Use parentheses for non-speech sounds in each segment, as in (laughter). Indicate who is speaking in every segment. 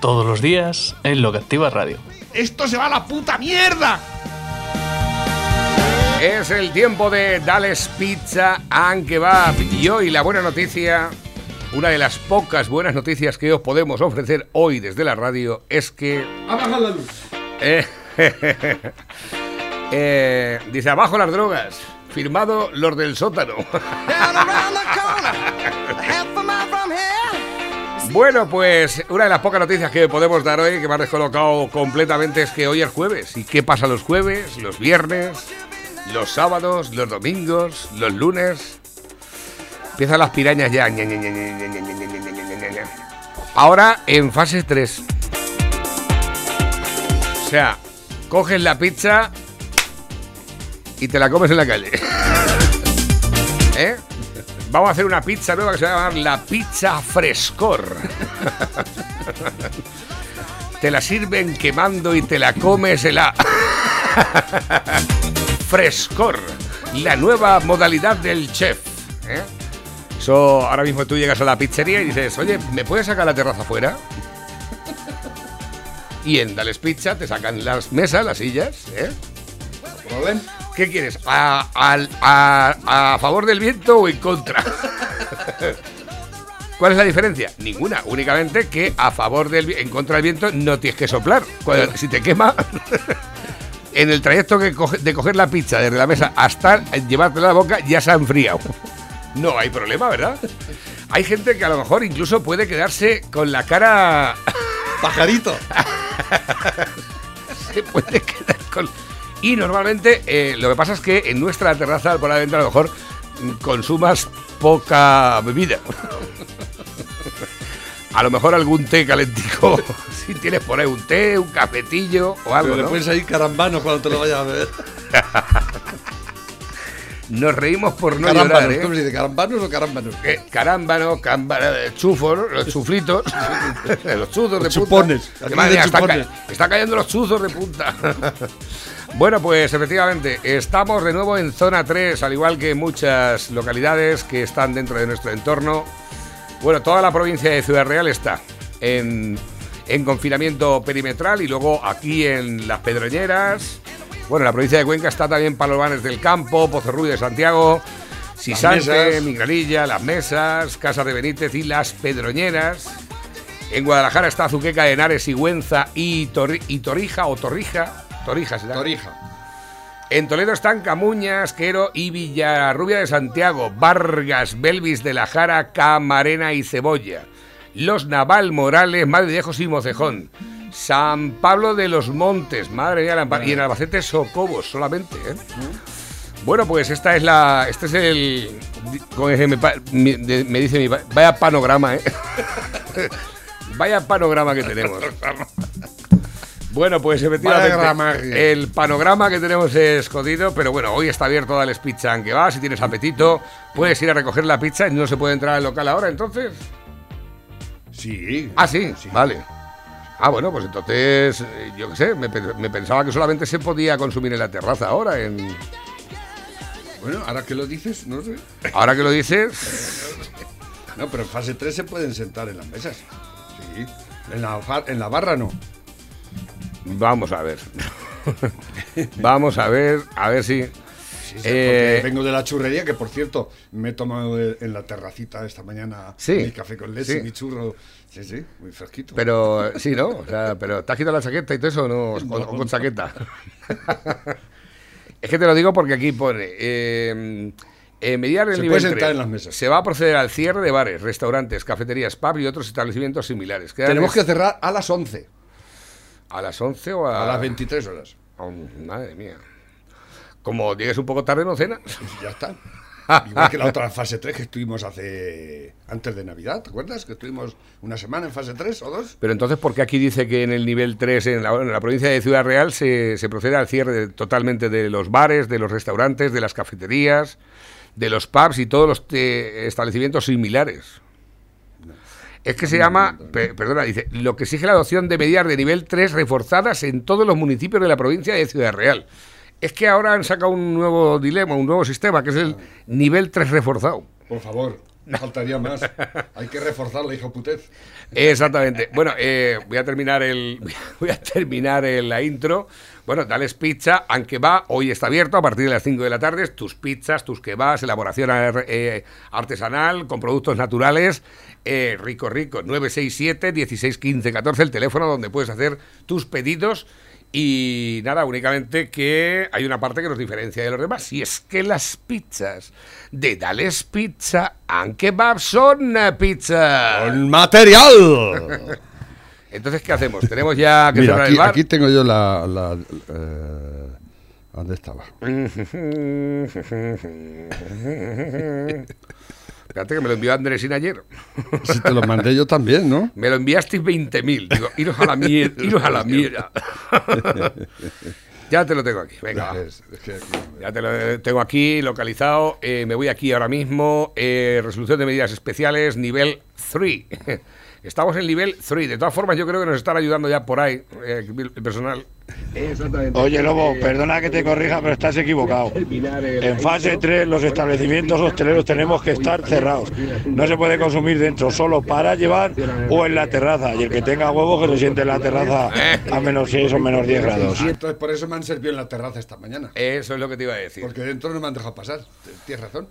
Speaker 1: Todos los días en Lo que Activa Radio.
Speaker 2: ¡Esto se va a la puta mierda!
Speaker 3: Es el tiempo de Dales Pizza and Kebab. Y hoy la buena noticia, una de las pocas buenas noticias que os podemos ofrecer hoy desde la radio es que...
Speaker 2: Apaga la luz.
Speaker 3: eh, (laughs) eh, dice, abajo las drogas. Firmado los del sótano. Bueno, pues una de las pocas noticias que podemos dar hoy, que me ha descolocado completamente, es que hoy es jueves. ¿Y qué pasa los jueves, los viernes, los sábados, los domingos, los lunes? Empiezan las pirañas ya. Ahora en fase 3. O sea, coges la pizza y te la comes en la calle. (laughs) Vamos a hacer una pizza nueva que se va a llamar la pizza frescor. te la sirven quemando y te la comes en la frescor, la nueva modalidad del chef. ¿eh? Eso, ahora mismo tú llegas a la pizzería y dices, oye, ¿me puedes sacar la terraza afuera? Y en Dales Pizza te sacan las mesas, las sillas, ¿eh?
Speaker 2: ¿Problema?
Speaker 3: ¿Qué quieres? ¿A, a- a favor del viento o en contra? (laughs) ¿Cuál es la diferencia? Ninguna, únicamente que a favor del en contra del viento no tienes que soplar. Cuando- si te quema, (laughs) en el trayecto que coge- de coger la pizza desde la mesa hasta llevártela a la boca ya se ha enfriado. (laughs) No hay problema, ¿verdad? Hay gente que a lo mejor incluso puede quedarse con la cara
Speaker 2: Pajarito.
Speaker 3: se puede quedar con... Y normalmente eh, lo que pasa es que en nuestra terraza probablemente a lo mejor mm, consumas poca bebida. (laughs) A lo mejor algún té calentico, (laughs) si tienes por ahí un té, un cafetillo o algo,
Speaker 4: Pero le
Speaker 3: ¿no?
Speaker 4: puedes salir carambano cuando te lo vayas a beber. (laughs)
Speaker 3: Nos reímos por no
Speaker 4: carámbanos,
Speaker 3: llorar, ¿eh?
Speaker 4: ¿cómo se dice? ¿Carambanos o carámbanos?
Speaker 3: Eh, carámbano, cámbara, chufos, los chuflitos, los chuzos de
Speaker 4: Los
Speaker 3: punta.
Speaker 4: chupones,
Speaker 3: está,
Speaker 4: chupones.
Speaker 3: ca- está cayendo los chuzos de punta. Bueno, pues efectivamente, estamos de nuevo en zona 3, al igual que muchas localidades que están dentro de nuestro entorno. Bueno, toda la provincia de Ciudad Real está en, en confinamiento perimetral y luego aquí en Las Pedroñeras. Bueno, la provincia de Cuenca está también Palomares del Campo, Pozorrubio de Santiago, Sisante. Migranilla, Las Mesas, Casa de Benítez y Las Pedroñeras. En Guadalajara está Azuqueca, Henares, Sigüenza y, Torri- y Torija o Torrija. Torija será.
Speaker 4: Torija.
Speaker 3: En Toledo están Camuñas, Quero y Villarrubia de Santiago, Vargas, Belvis de la Jara, Camarena y Cebolla. Los Naval Morales, Madridejos y Mocejón. San Pablo de los Montes, madre mía, la empa- y en Albacete Socobos solamente. ¿eh? Bueno, pues esta es la. Este es el. de- me dice mi Vaya panorama, ¿eh? (laughs) Vaya panorama que tenemos. Bueno, pues efectivamente el panorama que tenemos es jodido, pero bueno, hoy está abierto Dales Pizza aunque va, si tienes apetito, puedes ir a recoger la pizza y no se puede entrar al local ahora, entonces.
Speaker 4: Sí.
Speaker 3: Ah, sí, vale. Ah, bueno, pues entonces, eh, yo qué sé, me, pe- me pensaba que solamente se podía consumir en la terraza ahora, en...
Speaker 4: Bueno, ahora que lo dices, no sé.
Speaker 3: Ahora que lo dices,
Speaker 4: No, pero en fase 3 se pueden sentar en las mesas. Sí. En la, en la barra no.
Speaker 3: Vamos a ver. vamos a ver, a ver si...
Speaker 4: Sí, sí,
Speaker 3: Eh,
Speaker 4: vengo de la churrería, que por cierto, me he tomado en la terracita esta mañana
Speaker 3: Sí.
Speaker 4: mi café con leche, mi churro. Sí, sí, muy fresquito.
Speaker 3: Pero sí, ¿no? O sea, pero ¿te has quitado la chaqueta y todo eso o no? (laughs) O, o con chaqueta. (laughs) es que te lo digo porque aquí pone. Eh, en mediar el
Speaker 4: Se
Speaker 3: nivel
Speaker 4: puede sentar
Speaker 3: tres,
Speaker 4: en las mesas.
Speaker 3: Se va a proceder al cierre de bares, restaurantes, cafeterías, pubs y otros establecimientos similares. Quedan
Speaker 4: Tenemos que cerrar a las 11,
Speaker 3: ¿A las 11 o a,
Speaker 4: a las 23 horas.
Speaker 3: Oh, madre mía. Como llegues un poco tarde, no cenas. (laughs)
Speaker 4: Ya está. (laughs) Igual que la otra fase 3 que estuvimos hace antes de Navidad, ¿te acuerdas? Que estuvimos una semana en fase 3 o dos.
Speaker 3: Pero entonces, ¿por qué aquí dice que en el nivel 3, en la, en la provincia de Ciudad Real, se, se procede al cierre de- totalmente de los bares, de los restaurantes, de las cafeterías, de los pubs y todos los eh, establecimientos similares? Es que se llama, pe- perdona, dice, lo que exige la adopción de medidas de nivel 3 reforzadas en todos los municipios de la provincia de Ciudad Real. Es que ahora han sacado un nuevo dilema, un nuevo sistema, que es el nivel 3 reforzado.
Speaker 4: Por favor, faltaría más. Hay que reforzar la hija putez.
Speaker 3: Exactamente. Bueno, eh, voy a terminar el (laughs) voy a terminar el- la intro. Bueno, Dales Pizza, aunque va, hoy está abierto a partir de las 5 de la tarde. Tus pizzas, tus kebabs, elaboración ar- eh, artesanal con productos naturales. Eh, rico, rico. 967 16 15 14, el teléfono donde puedes hacer tus pedidos. Y nada, únicamente que hay una parte que nos diferencia de los demás. Y es que las pizzas de Dales Pizza and Kebab son eh, pizza.
Speaker 4: ¡Con material! (laughs)
Speaker 3: Entonces, ¿qué hacemos? Tenemos ya que
Speaker 4: Mira,
Speaker 3: cerrar
Speaker 4: aquí,
Speaker 3: el bar.
Speaker 4: aquí tengo yo la... la eh, ¿Dónde estaba? (laughs)
Speaker 3: Espérate que me lo envió Andresín ayer.
Speaker 4: Si te lo mandé yo también, ¿no? (laughs)
Speaker 3: Me lo enviasteis 20.000. Digo, iros a la mierda, (laughs) iros a la mierda. (laughs) ya te lo tengo aquí. Venga, Ya te lo tengo aquí localizado. Eh, me voy aquí ahora mismo. Eh, resolución de medidas especiales, nivel 3. Estamos en nivel 3. De todas formas, yo creo que nos están ayudando ya por ahí eh, el personal.
Speaker 5: Oye, Lobo, perdona que te corrija, pero estás equivocado. (laughs) En fase 3 los establecimientos hosteleros tenemos que estar cerrados. No se puede consumir dentro, solo para llevar o en la terraza. Y el que tenga huevos que se siente en la terraza a menos 6 o menos 10 grados.
Speaker 4: Entonces, por eso me han servido en la terraza esta mañana.
Speaker 3: Eso es lo que te iba a decir.
Speaker 4: Porque dentro no me han dejado pasar. Tienes razón.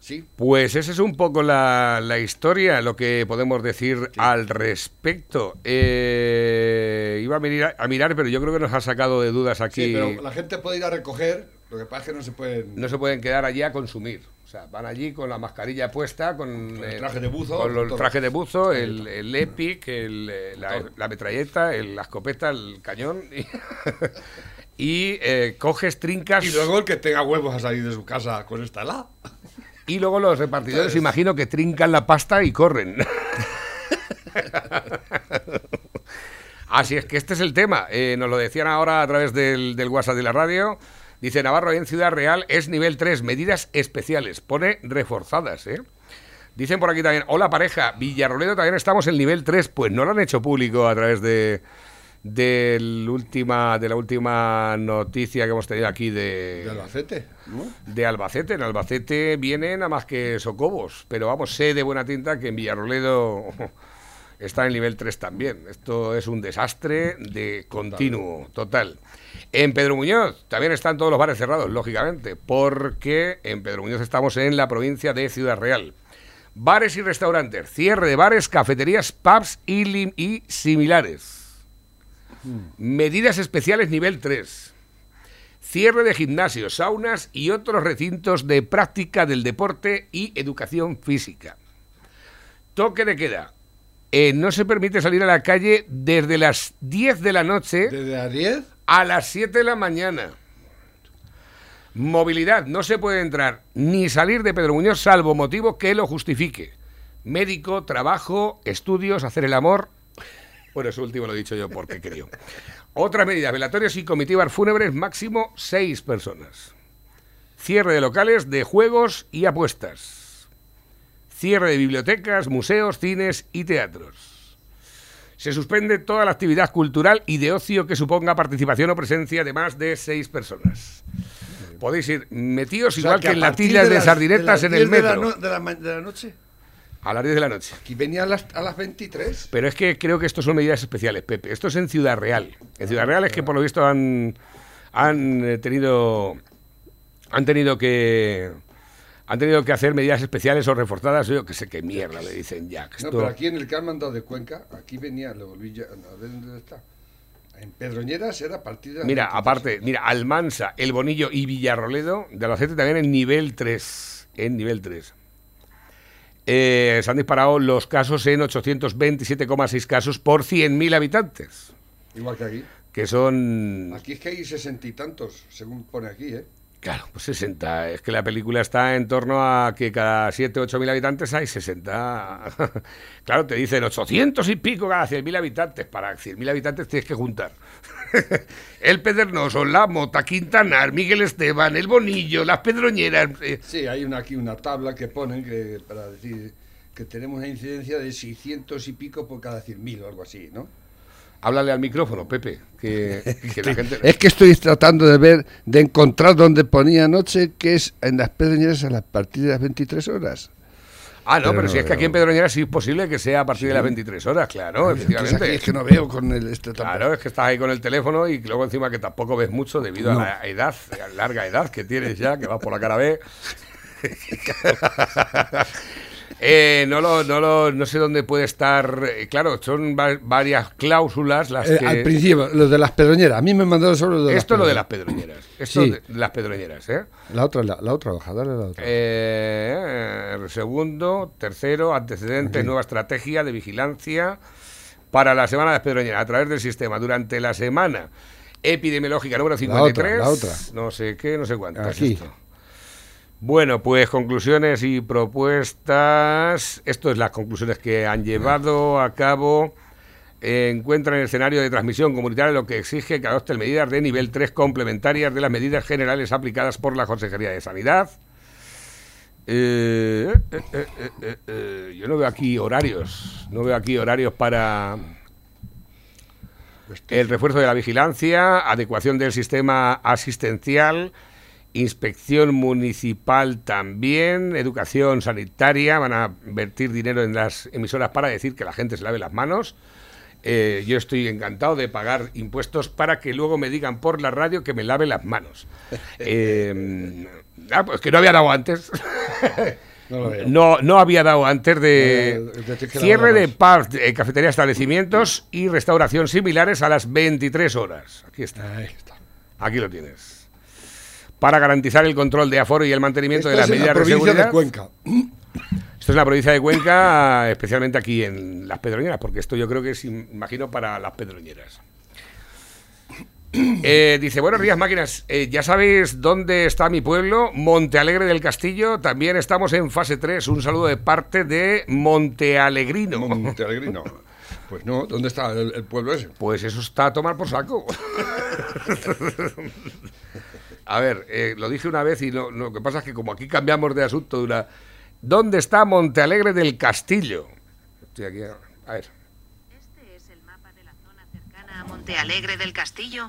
Speaker 4: Sí.
Speaker 3: Pues esa es un poco la, la historia, lo que podemos decir al respecto. Eh, iba a mirar, a mirar, pero yo creo que nos ha sacado de dudas aquí.
Speaker 4: Sí, pero la gente puede ir a recoger. Lo que pasa es que no se pueden.
Speaker 3: No se pueden quedar allí a consumir. O sea, van allí con la mascarilla puesta, con,
Speaker 4: el
Speaker 3: eh,
Speaker 4: traje de buzo,
Speaker 3: con el traje de buzo, el, el EPIC, el, eh, la, la metralleta, el- la escopeta, el cañón. Y, (laughs) y, eh, coges, trincas.
Speaker 4: Y luego el que tenga huevos a salir de su casa con esta la.
Speaker 3: Y luego los repartidores, imagino que trincan la pasta y corren. (laughs) Así es que este es el tema. Eh, nos lo decían ahora a través del, del WhatsApp de la radio. Dice Navarro en Ciudad Real es nivel 3, medidas especiales. Pone reforzadas, ¿eh? Dicen por aquí también, hola pareja, Villarroledo también estamos en nivel 3. Pues no lo han hecho público a través de, del última, de la última noticia que hemos tenido aquí de,
Speaker 4: De Albacete, ¿no?
Speaker 3: de Albacete. En Albacete vienen a más que Socobos, pero vamos, sé de buena tinta que en Villarroledo (laughs) está en nivel 3 también. Esto es un desastre de continuo, total. En Pedro Muñoz también están todos los bares cerrados, lógicamente, porque en Pedro Muñoz estamos en la provincia de Ciudad Real. Bares y restaurantes, cierre de bares, cafeterías, pubs y, y similares. Medidas especiales nivel 3. Cierre de gimnasios, saunas y otros recintos de práctica del deporte y educación física. Toque de queda. Eh, no se permite salir a la calle desde las 10 de la noche
Speaker 4: Desde las 10
Speaker 3: a las 7 de la mañana. Movilidad. No se puede entrar ni salir de Pedro Muñoz salvo motivo que lo justifique. Médico, trabajo, estudios, hacer el amor. Bueno, eso último lo he dicho yo porque creo. Otra medida, velatorios y comitivas fúnebres, máximo seis personas. Cierre de locales de juegos y apuestas. Cierre de bibliotecas, museos, cines y teatros. Se suspende toda la actividad cultural y de ocio que suponga participación o presencia de más de seis personas. Podéis ir metidos
Speaker 4: O sea,
Speaker 3: igual que, en latillas de,
Speaker 4: las-
Speaker 3: sardinetas
Speaker 4: las
Speaker 3: en el
Speaker 4: 10 de la
Speaker 3: metro.
Speaker 4: no- De la, de la noche.
Speaker 3: A las 10 de la noche.
Speaker 4: Aquí venía a las, a las 23.
Speaker 3: Pero es que creo que estos son medidas especiales, Pepe. Esto es en Ciudad Real. En Ciudad Real es que por lo visto han, han eh, tenido han tenido que han tenido que hacer medidas especiales o reforzadas. Yo que sé qué mierda le dicen ya. que
Speaker 4: No,
Speaker 3: esto-
Speaker 4: pero aquí en el que han mandado de Cuenca, aquí venía, lo volví ya, a ver dónde está. En Pedroñeras era a partir de las
Speaker 3: Mira,
Speaker 4: 23.
Speaker 3: aparte, mira, Almansa, El Bonillo y Villarroledo de Albacete también en nivel 3. En nivel 3. Eh, se han disparado los casos en 827,6 casos por 100.000 habitantes.
Speaker 4: Igual que aquí.
Speaker 3: Que son
Speaker 4: Aquí es que hay sesenta y tantos, según pone aquí, ¿eh?
Speaker 3: Claro, pues 60. Es que la película está en torno a que cada 7, 8 mil habitantes hay 60. (laughs) claro, te dicen 800 y pico cada 100 mil habitantes. Para 100 mil habitantes tienes que juntar. (laughs) el Pedernoso, la Mota, Quintanar, Miguel Esteban, el Bonillo, las Pedroñeras. eh,
Speaker 4: Sí, hay una, aquí una tabla que ponen que, para decir que tenemos una incidencia de 600 y pico por cada 100.000 o algo así, ¿no?
Speaker 3: Háblale al micrófono, Pepe, que, (laughs) que la gente...
Speaker 4: Es que estoy tratando de ver, de encontrar donde ponía anoche, que es en las Pedroñeras a las partir de las 23 horas.
Speaker 3: Ah, no,
Speaker 4: Pero
Speaker 3: pero,
Speaker 4: no
Speaker 3: si es que aquí en Pedroñeras sí es posible que sea a partir de las 23 horas, claro, efectivamente.
Speaker 4: aquí es que no veo con el este tampoco.
Speaker 3: Claro, es que estás ahí con el teléfono y luego encima que tampoco ves mucho debido a la edad, a la larga edad que tienes ya, que vas por la cara B. (laughs) Eh, no, lo, no, lo, no sé dónde puede estar. eh, claro, son va- varias cláusulas las
Speaker 4: Eh,
Speaker 3: que.
Speaker 4: Al principio, lo de las pedroñeras. A mí me solo lo de
Speaker 3: Esto es lo de las
Speaker 4: pedroñeras.
Speaker 3: Esto
Speaker 4: Sí.
Speaker 3: de las pedroñeras, ¿eh?
Speaker 4: La otra, la, la otra hoja, dale la otra.
Speaker 3: Eh, segundo, tercero, antecedentes, nueva estrategia de vigilancia para la semana de las pedroñeras a través del sistema. Durante la semana epidemiológica número 53.
Speaker 4: la otra.
Speaker 3: No sé qué, no sé cuántas.
Speaker 4: Aquí.
Speaker 3: esto. Bueno, pues conclusiones y propuestas. Esto es las conclusiones que han llevado a cabo. Encuentran el escenario de transmisión comunitaria lo que exige que adopten medidas de nivel 3 complementarias de las medidas generales aplicadas por la Consejería de Sanidad. Eh, eh, eh, yo no veo aquí horarios. No veo aquí horarios para el refuerzo de la vigilancia, adecuación del sistema asistencial, inspección municipal también, educación sanitaria, van a vertir dinero en las emisoras para decir que la gente se lave las manos. Eh, yo estoy encantado de pagar impuestos para que luego me digan por la radio que me lave las manos. (laughs) Eh, ah, pues que no había dado antes.
Speaker 4: No.
Speaker 3: No, no había dado antes
Speaker 4: Eh,
Speaker 3: de
Speaker 4: de- de-
Speaker 3: cierre de pubs, eh, cafetería, establecimientos y restauración similares a las 23 horas. Aquí está,
Speaker 4: Ahí está.
Speaker 3: aquí lo tienes. Para garantizar el control de aforo y el mantenimiento de las medidas
Speaker 4: la
Speaker 3: de seguridad.
Speaker 4: de Cuenca.
Speaker 3: Esto es la provincia de Cuenca, especialmente aquí en las Pedroñeras, porque esto yo creo que es, imagino, para las Pedroñeras. Eh, dice, buenos días máquinas, Eh, ya sabéis dónde está mi pueblo, Montealegre del Castillo, también estamos en fase 3, un saludo de parte de Montealegrino.
Speaker 4: Montealegrino. Pues no, ¿dónde está el, el pueblo ese?
Speaker 3: Pues eso está a tomar por saco. (laughs) a ver, eh, lo dije una vez y no, no, lo que pasa es que como aquí cambiamos de asunto de una... ¿Dónde está Montealegre del Castillo? Estoy aquí, a ver.
Speaker 6: Este es el mapa de la zona cercana a Monte Alegre del Castillo,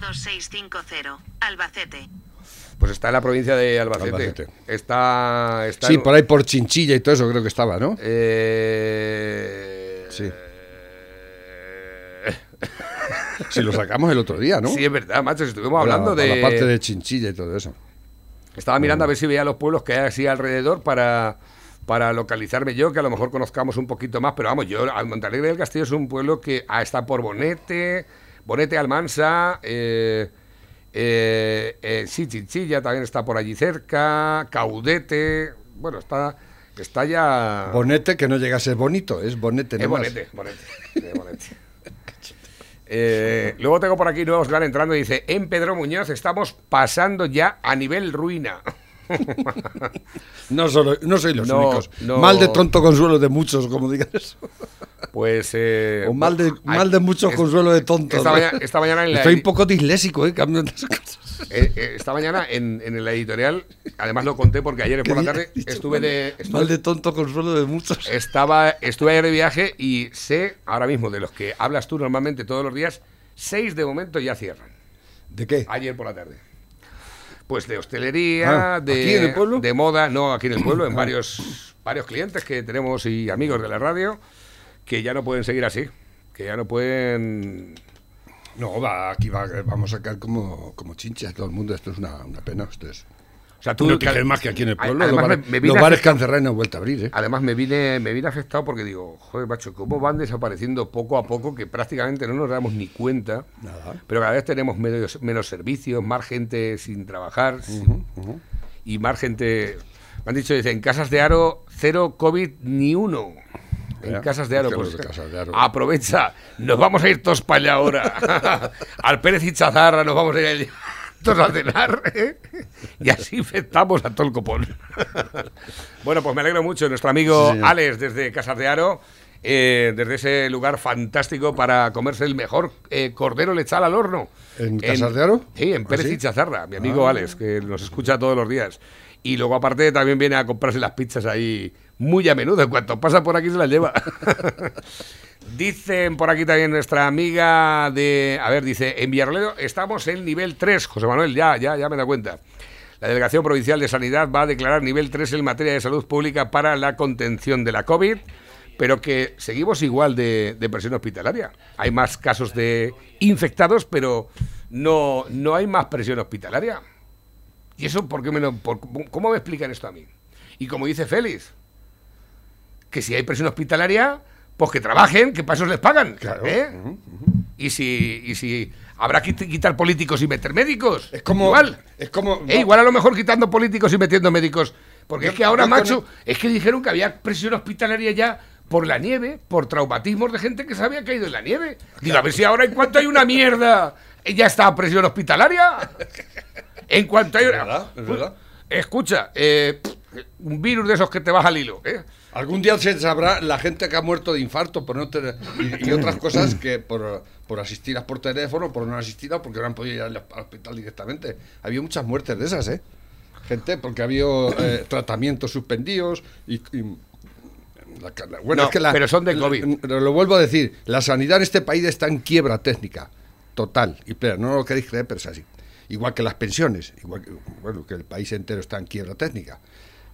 Speaker 6: 02650, Albacete.
Speaker 3: Pues está en la provincia de Albacete.
Speaker 4: Albacete.
Speaker 3: Está, está
Speaker 4: Sí,
Speaker 3: en-
Speaker 4: por ahí por Chinchilla y todo eso creo que estaba, ¿no?
Speaker 3: Eh,
Speaker 4: Sí. (laughs) Si lo sacamos el otro día, ¿no?
Speaker 3: Sí, es verdad, macho. si Estuvimos
Speaker 4: la-
Speaker 3: hablando de.
Speaker 4: la parte de Chinchilla y todo eso.
Speaker 3: Estaba mirando a ver si veía los pueblos que hay así alrededor para, para localizarme yo, que a lo mejor conozcamos un poquito más, pero vamos, yo, al Montalegre del Castillo es un pueblo que ah, está por Bonete, Bonete Almansa, eh, eh, eh, sí, Chinchilla también está por allí cerca, Caudete, bueno, está, está ya...
Speaker 4: Bonete que no llega a ser bonito, es bonete
Speaker 3: Es
Speaker 4: nomás.
Speaker 3: bonete, bonete, es bonete. (laughs) Eh, luego tengo por aquí nuevos van entrando y dice, en Pedro Muñoz estamos pasando ya a nivel ruina.
Speaker 4: No, solo, no soy los
Speaker 3: No,
Speaker 4: únicos.
Speaker 3: no.
Speaker 4: Mal de tonto consuelo de muchos, como digan eso.
Speaker 3: Pues... eh,
Speaker 4: O mal de,
Speaker 3: ay,
Speaker 4: mal de muchos
Speaker 3: es-
Speaker 4: consuelo de tontos.
Speaker 3: Esta, mañana, esta mañana en la,
Speaker 4: Estoy un poco disléxico, ¿eh? Cambio las cosas.
Speaker 3: eh, eh, esta mañana en, en la editorial, además lo conté porque ayer por la
Speaker 4: ¿Qué
Speaker 3: tarde estuve de... estuve-
Speaker 4: Mal de tonto consuelo de muchos.
Speaker 3: Estaba, estuve ayer de viaje y sé ahora mismo de los que hablas tú normalmente todos los días, seis de momento ya cierran.
Speaker 4: ¿De qué?
Speaker 3: Ayer por la tarde. Pues de hostelería,
Speaker 4: Ah,
Speaker 3: de,
Speaker 4: ¿aquí en el pueblo?
Speaker 3: de moda, no, aquí en el pueblo, en varios, varios clientes que tenemos y amigos de la radio que ya no pueden seguir así, que ya no pueden...
Speaker 4: No, va, aquí va, vamos a sacar como, como chinchas todo el mundo. Esto es una, una pena. Ustedes.
Speaker 3: O sea,
Speaker 4: Tú no más que aquí en el pueblo. Los bares,
Speaker 3: me-
Speaker 4: los bares que han cerrado y no han vuelto a abrir, ¿eh?
Speaker 3: Además me vine, me vine afectado porque digo, joder, macho, cómo van desapareciendo poco a poco que prácticamente no nos damos ni cuenta.
Speaker 4: Nada.
Speaker 3: Pero cada vez tenemos menos, menos servicios, más gente sin trabajar y más gente... Me han dicho, dice, en casas de Aro, cero COVID ni uno. En casas de Aro, pues,
Speaker 4: Casas de Aro.
Speaker 3: aprovecha, nos vamos a ir todos para allá ahora. (laughs) Al Pérez y Chazarra nos vamos a ir allí. A cenar ¿eh? y así infectamos a todo el copón. bueno, pues me alegro mucho. Nuestro amigo
Speaker 4: Sí.
Speaker 3: Alex desde Casas de Aro, eh, desde ese lugar fantástico para comerse el mejor eh, cordero lechal al horno.
Speaker 4: ¿En Casas de Aro?
Speaker 3: Sí, en
Speaker 4: ¿Ah,
Speaker 3: Pérez
Speaker 4: sí?
Speaker 3: y Chazarra, mi amigo
Speaker 4: Ah.
Speaker 3: Alex, que nos escucha todos los días. Y luego aparte también viene a comprarse las pizzas ahí muy a menudo. En cuanto pasa por aquí se las lleva. (laughs) Dicen por aquí también nuestra amiga de... A ver, dice, en Villarroledo estamos en nivel 3. José Manuel, ya, ya, ya me da cuenta. La Delegación Provincial de Sanidad va a declarar nivel 3 en materia de salud pública para la contención de la COVID, pero que seguimos igual de, presión hospitalaria. Hay más casos de infectados, pero no, no hay más presión hospitalaria. ¿Y eso por qué me lo- ¿Cómo me explican esto a mí? Y como dice Félix, que si hay presión hospitalaria, pues que trabajen, que para eso les pagan.
Speaker 4: Claro.
Speaker 3: ¿eh? Y si, y si habrá que quit- quitar políticos y meter médicos.
Speaker 4: Es como.
Speaker 3: Igual.
Speaker 4: Es como.
Speaker 3: Eh, igual a lo mejor quitando políticos y metiendo médicos. Porque
Speaker 4: Yo-
Speaker 3: es que ahora, macho, es que dijeron que había presión hospitalaria ya por la nieve, por traumatismos de gente que se había caído en la nieve. Digo, a ver si ahora en cuanto hay una mierda, eh, ya está presión hospitalaria. En cuanto hay
Speaker 4: Es
Speaker 3: una...
Speaker 4: verdad, es verdad.
Speaker 3: Escucha, eh, un virus de esos que te vas al hilo, ¿eh?
Speaker 4: Algún día se sabrá la gente que ha muerto de infarto por no tener, y, y otras cosas que por, por asistir por teléfono, por no asistir porque no han podido ir al, al hospital directamente. Había muchas muertes de esas, ¿eh? Gente, porque había eh, tratamientos suspendidos y... y- la- la- bueno,
Speaker 3: No,
Speaker 4: es que la-
Speaker 3: pero son de COVID.
Speaker 4: Lo, lo vuelvo a decir, la sanidad en este país está en quiebra técnica, total y plena. No lo queréis creer, pero es así. Igual que las pensiones, igual que, bueno, que el país entero está en quiebra técnica.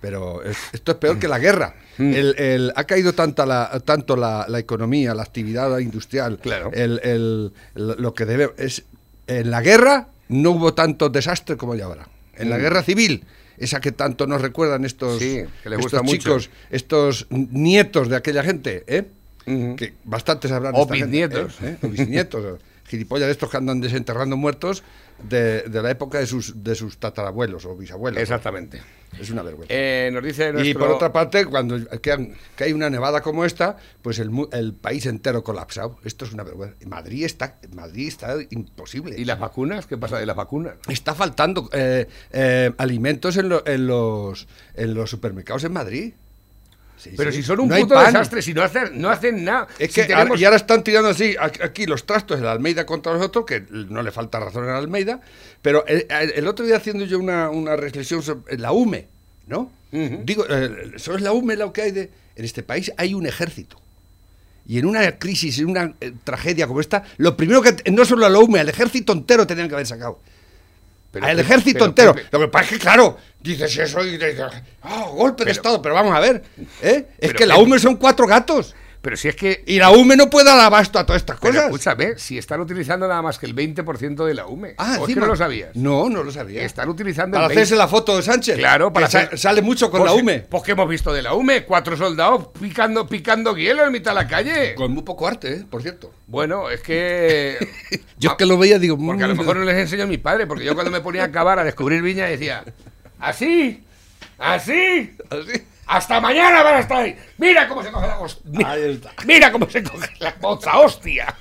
Speaker 4: Pero es- esto es peor que la guerra.
Speaker 3: Mm.
Speaker 4: El- el- ha caído tanta la, tanto la, la economía, la actividad industrial,
Speaker 3: Claro.
Speaker 4: el- lo que debe es en la guerra no hubo tanto desastre como hay ahora. En la
Speaker 3: Mm.
Speaker 4: guerra civil, esa que tanto nos recuerdan estos,
Speaker 3: Sí, que les
Speaker 4: estos
Speaker 3: gusta mucho.
Speaker 4: chicos, estos nietos de aquella gente, ¿eh? Que bastantes habrán.
Speaker 3: O bisnietos.
Speaker 4: ¿eh? ¿Eh? O bisnietos. gilipollas de estos que andan desenterrando muertos de, de la época de sus, de sus tatarabuelos o bisabuelos.
Speaker 3: Exactamente.
Speaker 4: Es una vergüenza.
Speaker 3: Eh, nos dice
Speaker 4: Y por otra parte, cuando que, hay una nevada como esta, pues el, el país entero colapsado. Esto es una vergüenza. Madrid está, Madrid está imposible.
Speaker 3: ¿Y las vacunas? ¿Qué pasa de las vacunas?
Speaker 4: Está faltando eh, eh, alimentos en, lo- en los, en los supermercados en Madrid. Sí,
Speaker 3: Pero
Speaker 4: sí.
Speaker 3: si son un
Speaker 4: No
Speaker 3: puto desastre, si no hacen, no hacen nada.
Speaker 4: Es
Speaker 3: Si
Speaker 4: que
Speaker 3: tenemos-
Speaker 4: y ahora están tirando así aquí los trastos de la Almeida contra nosotros, que no le falta razón a la Almeida, pero el, otro día haciendo yo una, una reflexión sobre la UME, ¿no?
Speaker 3: Ujú.
Speaker 4: Digo, eh, ¿eso es la UME lo que hay de...? En este país hay un ejército. Y en una crisis, en una eh, tragedia como esta, lo primero que... No solo a la UME, al ejército entero tenían que haber sacado.
Speaker 3: Pero,
Speaker 4: al ejército
Speaker 3: pero,
Speaker 4: entero. Lo que pasa es que, claro, dices eso y dices, "Ah, golpe de Estado, pero vamos a ver, ¿eh? Es
Speaker 3: Pero,
Speaker 4: que la UME son cuatro gatos.
Speaker 3: Pero si es que...
Speaker 4: Y la UME no puede dar abasto a todas estas
Speaker 3: Pero
Speaker 4: cosas.
Speaker 3: escúchame, si están utilizando nada más que el 20% de la UME.
Speaker 4: Ah,
Speaker 3: ¿O es que
Speaker 4: encima.
Speaker 3: no lo sabías?
Speaker 4: No, no lo sabía.
Speaker 3: Están utilizando
Speaker 4: Para
Speaker 3: el
Speaker 4: hacerse
Speaker 3: 20.
Speaker 4: la foto de Sánchez.
Speaker 3: Claro, para
Speaker 4: que
Speaker 3: hacer-
Speaker 4: sale mucho con
Speaker 3: Pues
Speaker 4: la UME.
Speaker 3: Pues que hemos visto de la UME, cuatro soldados picando, picando hielo en mitad de la calle.
Speaker 4: Con muy poco arte, ¿eh? por cierto.
Speaker 3: Bueno, es que... (laughs)
Speaker 4: Yo es que lo veía, digo...
Speaker 3: Porque a lo
Speaker 4: mm,
Speaker 3: mejor no les enseñó mi padre, porque yo cuando me ponía a acabar a descubrir viña decía, así, así, (laughs)
Speaker 4: así.
Speaker 3: Hasta mañana van a estar ahí. Mira cómo se coge la hostia.
Speaker 4: Ahí está.
Speaker 3: Mira cómo se coge la moza, hostia.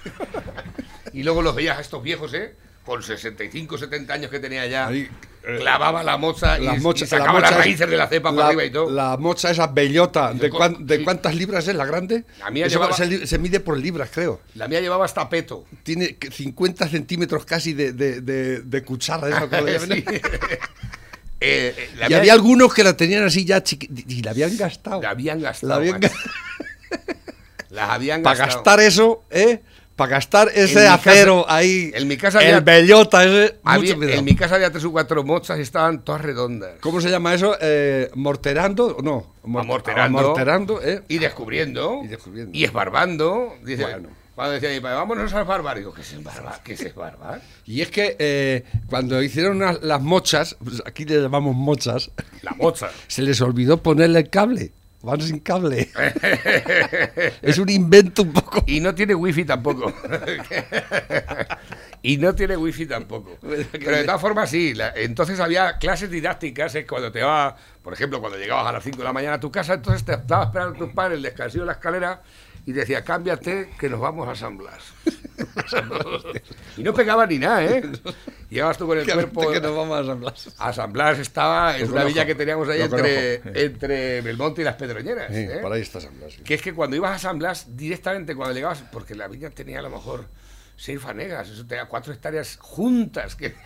Speaker 3: y luego los veías a estos viejos, ¿eh? Con 65, 70 años que tenía ya.
Speaker 4: Ahí, eh,
Speaker 3: clavaba la moza y,
Speaker 4: Las
Speaker 3: y sacaba
Speaker 4: la
Speaker 3: las
Speaker 4: mocha es-
Speaker 3: raíces de la cepa
Speaker 4: la,
Speaker 3: para arriba y todo.
Speaker 4: La mocha esa bellota, ¿de, cuán- de cuántas libras es la grande?
Speaker 3: La mía
Speaker 4: Eso
Speaker 3: llevaba-
Speaker 4: se, se mide por libras, creo.
Speaker 3: La mía llevaba hasta peto.
Speaker 4: Tiene que 50 centímetros casi de, de, de, cuchara. Esa, le llaman.
Speaker 3: Sí. (laughs) Eh, eh, la
Speaker 4: y
Speaker 3: mía-
Speaker 4: había algunos que la tenían así ya y la habían gastado.
Speaker 3: La habían gastado.
Speaker 4: La habían ga- (laughs)
Speaker 3: Las habían
Speaker 4: Para
Speaker 3: gastado.
Speaker 4: gastar eso, ¿eh? Para gastar ese acero
Speaker 3: casa-
Speaker 4: ahí.
Speaker 3: en mi casa
Speaker 4: El
Speaker 3: había-
Speaker 4: bellota ese.
Speaker 3: Había- en mi casa había tres o cuatro mochas y estaban todas redondas.
Speaker 4: ¿Cómo se llama eso? Eh, ¿Morterando? No. mor-
Speaker 3: Amorterando.
Speaker 4: Amorterando, ¿eh?
Speaker 3: Y descubriendo.
Speaker 4: Y descubriendo.
Speaker 3: Y esbarbando. Dice,
Speaker 4: Bueno.
Speaker 3: Cuando decía mi padre, vámonos a esbarbar. Digo, ¿qué es esbarbar? ¿Qué es esbarbar?
Speaker 4: Y es que eh, cuando hicieron las, las mochas, pues aquí le llamamos mochas,
Speaker 3: La mocha. (laughs)
Speaker 4: se les olvidó ponerle el cable. Van sin cable. (laughs) es un invento un poco.
Speaker 3: Y no tiene wifi tampoco. (laughs) y no tiene wifi tampoco. Pero de todas formas, sí. la- entonces había clases didácticas, es cuando te va, por ejemplo, cuando llegabas a las 5 de la mañana a tu casa, entonces te estaba esperando tu padre el descansillo de la escalera y decía, cámbiate que nos vamos a San Blas. (laughs) y no pegaba ni nada, ¿eh? (laughs) Llegabas tú con el cuerpo...
Speaker 4: que nos vamos a San Blas.
Speaker 3: A San Blas estaba, es
Speaker 4: Lo
Speaker 3: una villa que teníamos ahí entre,
Speaker 4: conozco.
Speaker 3: entre Belmonte y las Pedroñeras.
Speaker 4: Sí,
Speaker 3: ¿eh?
Speaker 4: por ahí está San Blas. sí.
Speaker 3: Que es que cuando ibas a San Blas, directamente cuando llegabas, porque la villa tenía a lo mejor seis fanegas, eso tenía cuatro hectáreas juntas, que... (laughs)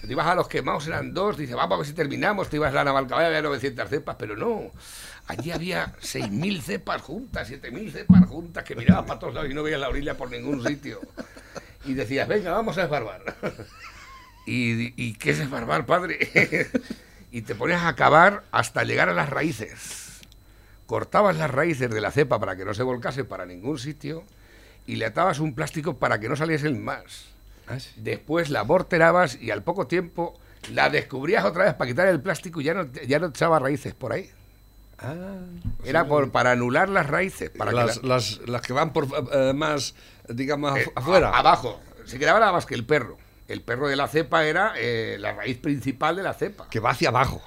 Speaker 3: Te ibas a los quemados, eran dos, dices, vamos a ver si terminamos, te ibas a la Navalcaballa, había 900 cepas, pero no. Allí había 6.000 cepas juntas, 7.000 cepas juntas, que mirabas para todos lados y no veías la orilla por ningún sitio. Y decías, venga, vamos a esbarbar. ¿Y, y qué es esbarbar, padre? (laughs) y te ponías a cavar hasta llegar a las raíces cortabas las raíces de la cepa para que no se volcase para ningún sitio y le atabas un plástico para que no saliesen más.
Speaker 4: Ah, sí.
Speaker 3: Después la aborterabas y al poco tiempo la descubrías otra vez para quitar el plástico y ya no, ya no echaba raíces por ahí.
Speaker 4: Ah,
Speaker 3: Era por, para anular las raíces. Para
Speaker 4: las,
Speaker 3: que la-
Speaker 4: las, las que van por eh, más, digamos,
Speaker 3: eh,
Speaker 4: afu- afuera.
Speaker 3: a- abajo. Se quedaba nada más que el perro. El perro de la cepa era eh, la raíz principal de la cepa.
Speaker 4: Que va hacia abajo.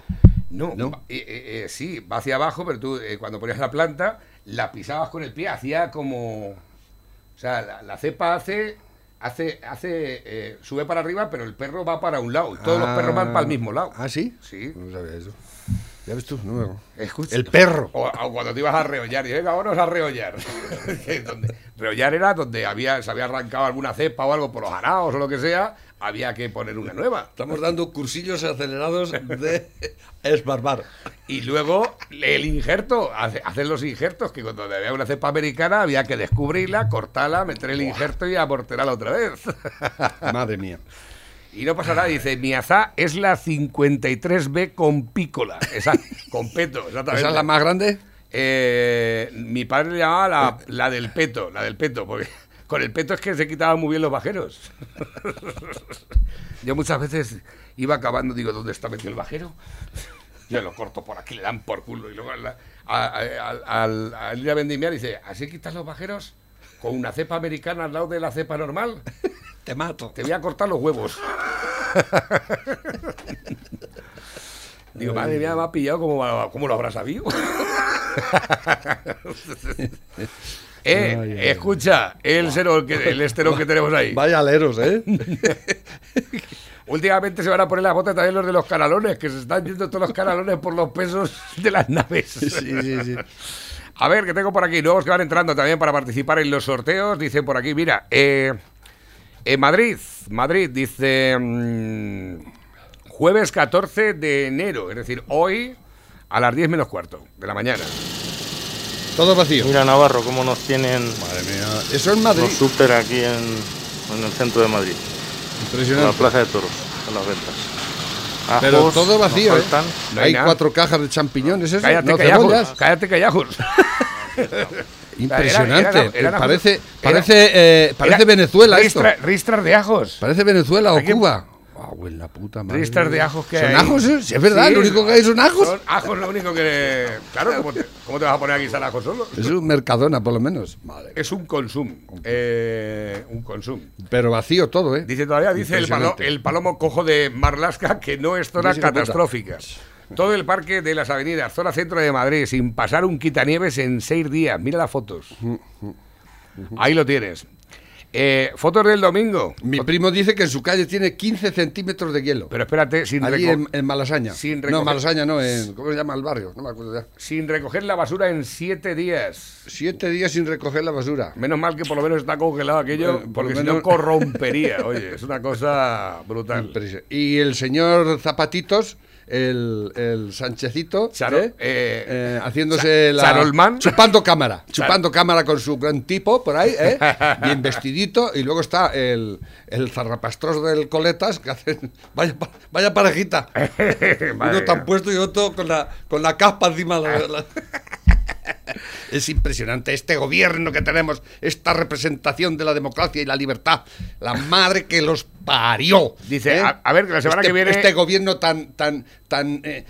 Speaker 3: No,
Speaker 4: ¿No?
Speaker 3: eh, eh, eh, sí, va hacia abajo, pero tú eh, cuando ponías la planta, la pisabas con el pie, hacía como... O sea, la, la cepa hace... Hace, hace eh, sube para arriba, pero el perro va para un lado. Y todos los perros van para el mismo lado.
Speaker 4: ¿Ah, sí?
Speaker 3: Sí.
Speaker 4: No sabía eso. Ya ves tú, no me-
Speaker 3: Escucha.
Speaker 4: El perro.
Speaker 3: O, o cuando te ibas a reollar, y venga, vámonos a reollar. (laughs) Donde- reollar era donde había, se había arrancado alguna cepa o algo por los araos o lo que sea, había que poner una nueva.
Speaker 4: Estamos dando cursillos acelerados de (laughs) esbarbar.
Speaker 3: Y luego el injerto, hace- hacer los injertos, que cuando había una cepa americana había que descubrirla, cortarla, meter el injerto y aborterarla otra vez. (laughs)
Speaker 4: Madre mía.
Speaker 3: Y no pasa nada, dice, mi azá es la 53B con pícola, esa, con peto, (laughs) exactamente.
Speaker 4: ¿Esa es la más grande?
Speaker 3: Eh, mi padre le llamaba la, la del peto, la del peto, porque con el peto es que se quitaban muy bien los vaqueros. (laughs) Yo muchas veces iba acabando, digo, ¿dónde está metido el vajero? Yo lo corto por aquí, le dan por culo. Y luego a la- a- a- al- al- al ir a vendimiar dice, ¿así quitas los vaqueros? Con una cepa americana al lado de la cepa normal,
Speaker 4: Te mato.
Speaker 3: te voy a cortar los huevos. (laughs) Digo, madre mía, me ha pillado como, como lo habrá sabido. (laughs) eh, escucha, el, cero, que, el esterón que tenemos ahí. (laughs)
Speaker 4: Vaya aleros, ¿eh?
Speaker 3: Últimamente se van a poner las botas también los de los canalones, que se están yendo todos los canalones por los pesos de las naves.
Speaker 4: Sí, sí, sí.
Speaker 3: A ver, que tengo por aquí nuevos que van entrando también para participar en los sorteos. Dicen por aquí, mira, eh, en Madrid, Madrid dice mm, jueves 14 de enero, es decir, hoy a las 10 menos cuarto de la mañana.
Speaker 4: Todo vacío.
Speaker 7: Mira Navarro, cómo nos tienen
Speaker 4: Madre mía. Eso es Madrid.
Speaker 7: los súper aquí en, en el centro de Madrid, en la
Speaker 4: Impresionante.
Speaker 7: plaza de toros, en las ventas.
Speaker 4: Pero todo
Speaker 7: nos
Speaker 4: vacío, ¿eh?
Speaker 7: faltan.
Speaker 3: No hay
Speaker 4: cuatro cajas de champiñones, ¿eso?
Speaker 3: Cállate,
Speaker 4: no
Speaker 3: callajos. Cállate, callajos. (laughs)
Speaker 4: Impresionante.
Speaker 3: Era- era- era-
Speaker 4: parece parece, eh, parece Venezuela esto.
Speaker 3: ristra- Ristras de ajos.
Speaker 4: Parece Venezuela o
Speaker 3: Hay que-
Speaker 4: Cuba. En la puta madre.
Speaker 3: Ristas de ajos que
Speaker 4: ¿Son
Speaker 3: hay.
Speaker 4: ajos? eh? Sí, es verdad,
Speaker 3: Sí,
Speaker 4: lo único que hay son ajos.
Speaker 3: Son ajos lo único que... Claro, ¿cómo te, cómo te vas a poner aquí sal ajos solo?
Speaker 4: Es un Mercadona, por lo menos. Madre.
Speaker 3: Es un consum. Eh, un consum.
Speaker 4: Pero vacío todo, ¿eh?
Speaker 3: Dice todavía, dice el, palo- el palomo cojo de Marlasca que no es zona
Speaker 4: puta.
Speaker 3: Todo el parque de las avenidas, zona centro de Madrid, sin pasar un quitanieves en seis días. Mira las fotos. Ahí lo tienes. Eh, fotos del domingo.
Speaker 4: Mi primo dice que en su calle tiene 15 centímetros de hielo.
Speaker 3: Pero espérate, sin,
Speaker 4: Allí
Speaker 3: reco-
Speaker 4: en, en Malasaña.
Speaker 3: sin
Speaker 4: no,
Speaker 3: recoger-
Speaker 4: Malasaña no, en, ¿cómo se llama el barrio? No me acuerdo ya.
Speaker 3: sin recoger la basura en siete días.
Speaker 4: Siete días sin recoger la basura.
Speaker 3: Menos mal que por lo menos está congelado aquello,
Speaker 4: por
Speaker 3: porque
Speaker 4: lo
Speaker 3: si no
Speaker 4: menos-
Speaker 3: corrompería. Oye, es una cosa brutal.
Speaker 4: Y el señor Zapatitos, el, el Sanchezito,
Speaker 3: Charo-
Speaker 4: ¿eh?
Speaker 3: eh,
Speaker 4: Eh, haciéndose la.
Speaker 3: Charolman.
Speaker 4: Chupando cámara. Chupando cámara con su gran tipo por ahí, ¿eh? (laughs) Bien vestidito. Y luego está el, el zarrapastroso del Coletas, que hacen. (laughs) Vaya, vaya parejita. (laughs) Uno tan puesto y otro con la, con la caspa encima de la- (laughs) Es impresionante este gobierno que tenemos, esta representación de la democracia y la libertad. La madre que los parió.
Speaker 3: Dice, a- a ver, que la semana
Speaker 4: Este-
Speaker 3: que viene-
Speaker 4: Este gobierno tan, tan, tan, eh,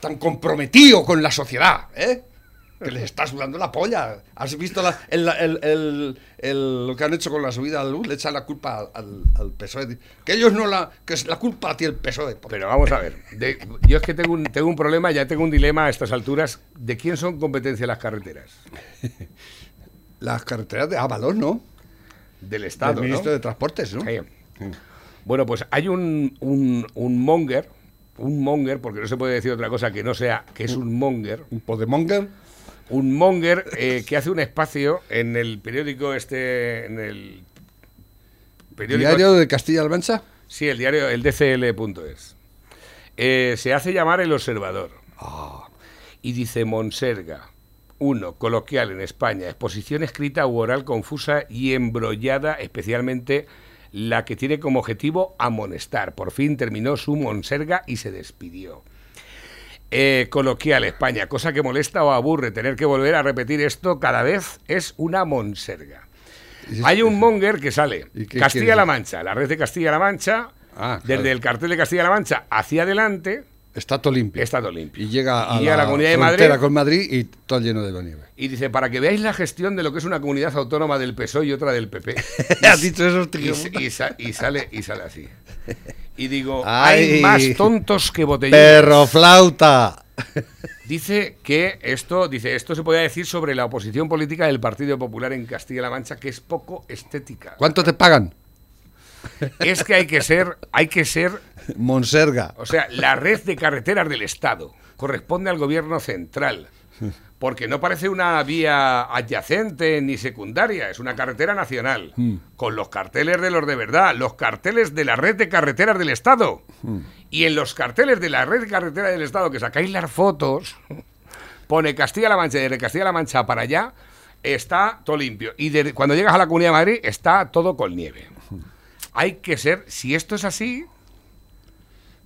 Speaker 4: tan comprometido con la sociedad, ¿eh? Que les está sudando la polla. ¿Has visto la- el- el- el- el- lo que han hecho con la subida de la luz? Le echan la culpa al, al, PSOE. Que ellos no la... Que es la culpa tiene el PSOE.
Speaker 3: Pero vamos a ver. de- yo es que tengo un, tengo un problema, ya tengo un dilema a estas alturas. ¿De quién son competencia las carreteras? (laughs)
Speaker 4: las carreteras de Ábalos, ¿no?
Speaker 3: Del Estado,
Speaker 4: Del
Speaker 3: ¿no?
Speaker 4: ministro de Transportes, ¿no?
Speaker 3: Sí. Bueno, pues hay un, un, un monger, un monger, porque no se puede decir otra cosa que no sea que es un monger,
Speaker 4: Un podemonger.
Speaker 3: Un monger eh, que hace un espacio en el periódico este, en el periódico
Speaker 4: Diario de Castilla-La Mancha.
Speaker 3: Sí, el diario, el DCL.es. Eh, se hace llamar El Observador. Y dice Monserga. Uno, coloquial en España, exposición escrita u oral confusa y embrollada, especialmente la que tiene como objetivo amonestar. Por fin terminó su Monserga y se despidió. Eh, coloquial España, cosa que molesta o aburre tener que volver a repetir esto cada vez es una Monserga. Hay un monger que sale.
Speaker 4: ¿Y qué
Speaker 3: Castilla-La? Mancha, la red de Castilla-La Mancha,
Speaker 4: Ah,
Speaker 3: desde
Speaker 4: claro.
Speaker 3: el cartel de Castilla-La Mancha hacia adelante,
Speaker 4: Está todo limpio.
Speaker 3: está todo limpio.
Speaker 4: Y llega a,
Speaker 3: Y llega
Speaker 4: la,
Speaker 3: Comunidad de Madrid.
Speaker 4: con Madrid y todo lleno de la nieve.
Speaker 3: Y dice, para que veáis la gestión de lo que es una comunidad autónoma del PSOE y otra del PP. (laughs)
Speaker 4: ¿Has dicho eso,
Speaker 3: y,
Speaker 4: tío?
Speaker 3: y sa- y sale, y sale así. Y digo, (laughs)
Speaker 4: Ay.
Speaker 3: hay más tontos que botellones.
Speaker 4: Perro flauta. (laughs)
Speaker 3: Dice que esto, dice, esto se podía decir sobre la oposición política del Partido Popular en Castilla-La Mancha, que es poco estética.
Speaker 4: ¿Cuánto te pagan?
Speaker 3: Es que hay que ser, hay que ser,
Speaker 4: Monserga.
Speaker 3: o sea, la red de carreteras del Estado corresponde al gobierno central. Porque no parece una vía adyacente ni secundaria, es una carretera nacional, con los carteles de los de verdad, los carteles de la red de carreteras del Estado. Y en los carteles de la red de carreteras del Estado que sacáis las fotos, pone Castilla-La Mancha, y desde Castilla-La Mancha para allá está todo limpio. Y de- cuando llegas a la Comunidad de Madrid está todo con nieve. Hay que ser, si esto es así,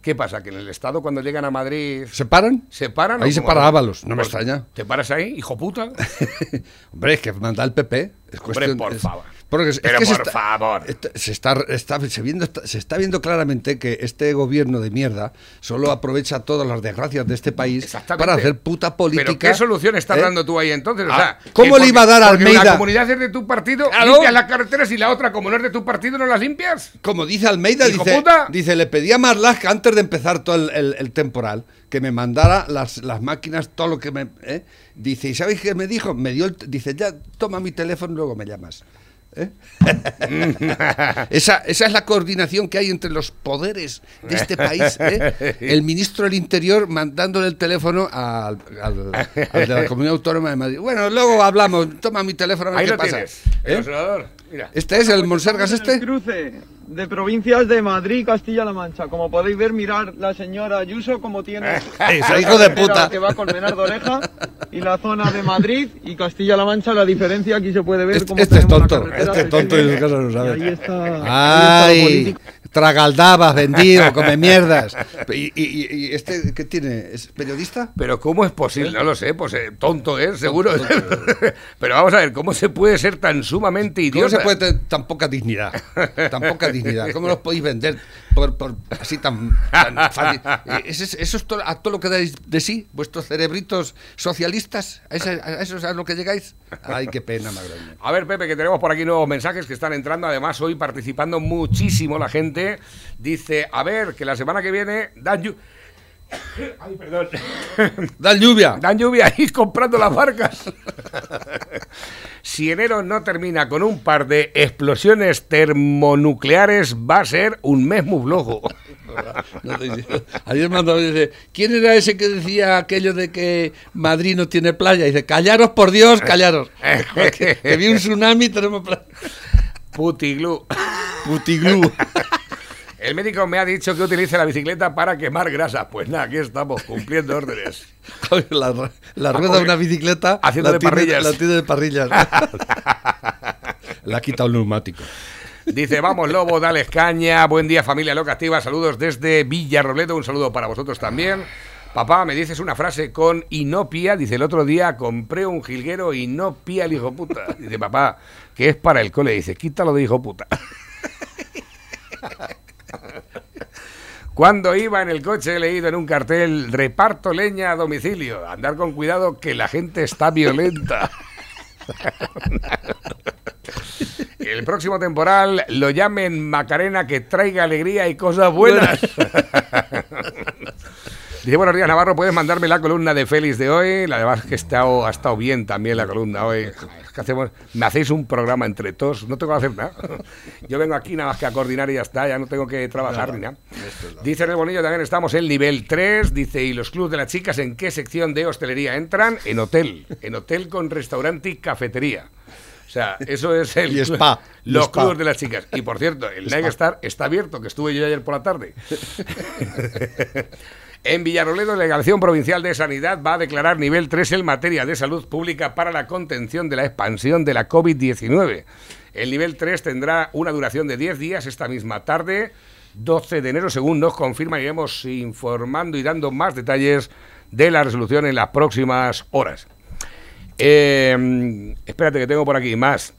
Speaker 3: ¿qué pasa? Que en el Estado cuando llegan a Madrid
Speaker 4: ¿Se paran?
Speaker 3: se paran.
Speaker 4: Ahí se para? Ábalos, no me
Speaker 3: Pues,
Speaker 4: extraña.
Speaker 3: ¿Te paras ahí, hijo puta? (laughs)
Speaker 4: Hombre, es que manda el PP. Es cuestión,
Speaker 3: por
Speaker 4: es-
Speaker 3: favor.
Speaker 4: Porque es- es
Speaker 3: Pero
Speaker 4: que se
Speaker 3: por
Speaker 4: está-
Speaker 3: favor.
Speaker 4: se, está, está- se, viendo, se está viendo claramente que este gobierno de mierda solo aprovecha todas las desgracias de este país para hacer puta política.
Speaker 3: ¿Pero qué solución estás
Speaker 4: ¿eh?
Speaker 3: dando tú ahí entonces? O
Speaker 4: Ah,
Speaker 3: sea,
Speaker 4: ¿cómo
Speaker 3: que
Speaker 4: le iba a dar a Almeida?
Speaker 3: Una comunidad es de tu partido,
Speaker 4: Claro.
Speaker 3: limpias las carreteras y la otra, como no es de tu partido, no las limpias.
Speaker 4: Como dice Almeida,
Speaker 3: ¡Hijo
Speaker 4: dice,
Speaker 3: puta!
Speaker 4: dice, le pedí a Marlaska antes de empezar todo el, el- el temporal que me mandara las, las máquinas, todo lo que me... ¿eh? Dice, ¿y sabéis qué me dijo? Me dio el, dice, ya, toma mi teléfono y luego me llamas. ¿Eh? (laughs) esa, esa es la coordinación que hay entre los poderes de este país. ¿eh? (laughs) El ministro del Interior mandándole el teléfono al, al- al de la (laughs) Comunidad Autónoma de Madrid. Bueno, luego hablamos, toma mi teléfono a ver
Speaker 3: Ahí
Speaker 4: qué
Speaker 3: lo
Speaker 4: pasa.
Speaker 3: tienes.
Speaker 4: ¿Eh?
Speaker 3: Mira.
Speaker 4: ¿Este es el Monsergas este?
Speaker 8: el cruce de provincias de Madrid y Castilla-La Mancha. Como podéis ver, mirar la señora Ayuso como tiene
Speaker 4: Ese hijo de puta.
Speaker 8: que va con Menar de Oreja y la zona de Madrid y Castilla-La Mancha. La diferencia aquí se puede ver.
Speaker 4: Este,
Speaker 8: cómo
Speaker 4: este es tonto, este tonto y no sabe.
Speaker 8: ahí está, ahí está
Speaker 4: Ay. Tragaldabas, vendido, come (laughs) mierdas. ¿Y, y- y este qué tiene? ¿Es periodista?
Speaker 3: Pero ¿cómo es posible? No lo sé, pues eh, tonto es, seguro. (laughs) Pero vamos a ver, ¿cómo se puede ser tan sumamente
Speaker 4: ¿Cómo
Speaker 3: idiota?
Speaker 4: se puede tener tan poca dignidad? Tan poca dignidad. ¿Cómo los podéis vender por, por- así tan, tan fácil? Eh, ¿Eso es, eso es todo, a todo lo que dais de sí? ¿Vuestros cerebritos socialistas? ¿A eso, a eso es a lo que llegáis? Ay, qué pena, Magdalena.
Speaker 3: A ver, Pepe, que tenemos por aquí nuevos mensajes que están entrando. Además, hoy participando muchísimo la gente. Dice, a ver, que la semana que viene dan, llu- (coughs) Ay, perdón. (laughs)
Speaker 4: Dan lluvia.
Speaker 3: dan lluvia y comprando las barcas. (laughs) si enero no termina con un par de explosiones termonucleares, va a ser un mes muy flojo. (laughs)
Speaker 4: No digo. Ayer mandó, dice, ¿quién era ese que decía aquello de que Madrid no tiene playa? dice, callaros por Dios, callaros. que, que vi un tsunami, tenemos playa.
Speaker 3: Putiglu.
Speaker 4: Putiglú.
Speaker 3: El médico me ha dicho que utilice la bicicleta para quemar grasa. Pues nada, aquí estamos cumpliendo órdenes. (laughs)
Speaker 4: la, la rueda de una bicicleta
Speaker 3: Haciendo
Speaker 4: la
Speaker 3: de
Speaker 4: tiene-
Speaker 3: parrillas.
Speaker 4: La tiene de parrillas. (laughs) Le ha quitado el neumático.
Speaker 3: Dice, vamos Lobo, dale caña. Buen día familia loca activa. Saludos desde Villarrobledo. Un saludo para vosotros también. Papá, me dices una frase con inopia. Dice, el otro día compré un jilguero y no pía el hijo puta. Dice, papá, que es para el cole. Dice, quítalo de hijo puta. (laughs) Cuando iba en el coche he leído en un cartel, reparto leña a domicilio. Andar con cuidado que la gente está violenta. (laughs) El próximo temporal lo llamen Macarena que traiga alegría y cosas buenas. (laughs) Dice, buenos días Navarro, puedes mandarme la columna de Félix de hoy. La verdad es que ha estado, ha estado bien también la columna hoy. Que hacemos, me hacéis un programa entre todos, no tengo que hacer nada. (laughs) Yo vengo aquí nada más que a coordinar y ya está, ya no tengo que trabajar ni nada. Dice en el Bonillo también estamos en nivel 3, dice, ¿y los clubs de las chicas en qué sección de hostelería entran? En hotel, en hotel con restaurante y cafetería. O sea, eso es el
Speaker 4: Y spa, y
Speaker 3: los
Speaker 4: spa.
Speaker 3: clubs de las chicas. Y por cierto, el (laughs) Night Star está abierto, que estuve yo ayer por la tarde. (laughs) En Villaroledo, la Delegación Provincial de Sanidad va a declarar nivel 3 en materia de salud pública para la contención de la expansión de la COVID-19. El nivel 3 tendrá una duración de 10 días esta misma tarde, 12 de enero, según nos confirma, iremos informando y dando más detalles de la resolución en las próximas horas. Eh, espérate que tengo por aquí más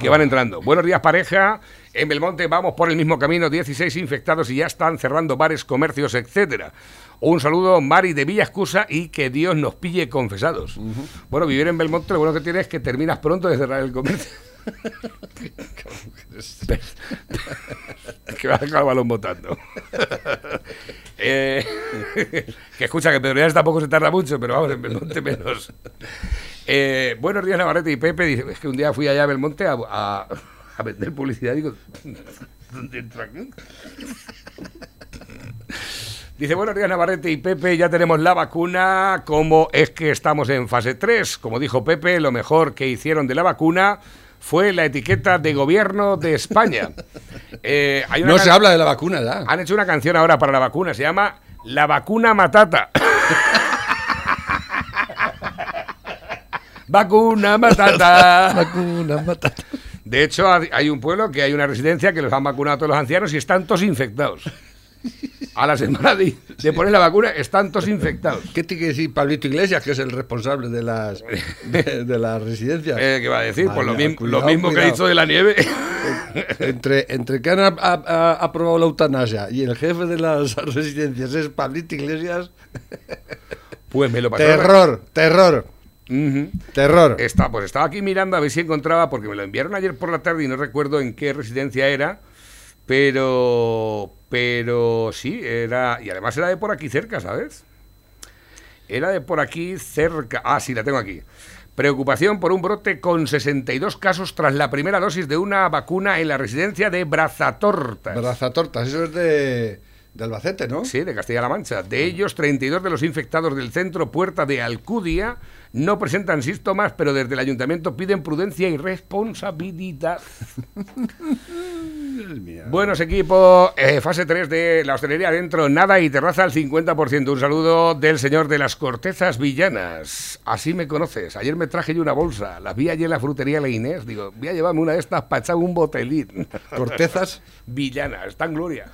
Speaker 3: que van entrando. Buenos días, pareja. En Belmonte vamos por el mismo camino, 16 infectados y ya están cerrando bares, comercios, etcétera. Un saludo, Mari de Villascusa, y que Dios nos pille confesados. Bueno, vivir en Belmonte lo bueno que tienes es que terminas pronto de cerrar el comercio. (laughs) que va a balón votando. Eh, que escucha que Pedro tampoco se tarda mucho, pero vamos, en Belmonte menos. Eh, buenos días, Navarrete y Pepe. Es que un día fui allá a Belmonte a, a- a vender publicidad. Digo, ¿dónde entro aquí? Dice, buenos días Navarrete y Pepe, ya tenemos la vacuna, ¿cómo es que estamos en fase 3? Como dijo Pepe, lo mejor que hicieron de la vacuna fue la etiqueta de gobierno de España. (laughs) Eh, hay una
Speaker 4: No se habla de la vacuna ya.
Speaker 3: Han hecho una canción ahora para la vacuna, se llama La vacuna matata. (laughs) vacuna matata.
Speaker 4: Vacuna, matata.
Speaker 3: De hecho, ha- hay un pueblo que hay una residencia que los han vacunado a todos los ancianos y están todos infectados. A la semana de, de poner la vacuna están todos infectados.
Speaker 4: ¿Qué tiene que decir Pablito Iglesias, que es el responsable de las, de, de las residencias?
Speaker 3: Eh, ¿Qué va a decir? Pues lo,
Speaker 4: cuidado,
Speaker 3: lo mismo que
Speaker 4: cuidado.
Speaker 3: hizo de la nieve.
Speaker 4: Entre, entre que han a- a- a- aprobado la eutanasia y el jefe de las residencias es Pablito Iglesias,
Speaker 3: Pues me lo pasó.
Speaker 4: terror, terror,
Speaker 3: Ujú.
Speaker 4: terror.
Speaker 3: Está, pues estaba aquí mirando a ver si encontraba, porque me lo enviaron ayer por la tarde y no recuerdo en qué residencia era, pero, pero sí, era, y además era de por aquí cerca, ¿sabes? Era de por aquí cerca, ah, sí, la tengo aquí. Preocupación por un brote con 62 casos tras la primera dosis de una vacuna en la residencia de Brazatortas.
Speaker 4: Brazatortas, eso es de, de Albacete, ¿no?
Speaker 3: Sí, de Castilla-La Mancha. De ellos, 32 de los infectados del centro Puerta de Alcudia no presentan síntomas, pero desde el ayuntamiento piden prudencia y responsabilidad. Buenos equipos, eh, fase 3 de la hostelería adentro, nada y terraza al 50%. Un saludo del señor de las cortezas villanas. Así me conoces. Ayer me traje yo una bolsa, las vi allí en la frutería La Inés. Digo, voy a llevarme una de estas para echar un botelín.
Speaker 4: Cortezas. (laughs)
Speaker 3: Villana, está en gloria.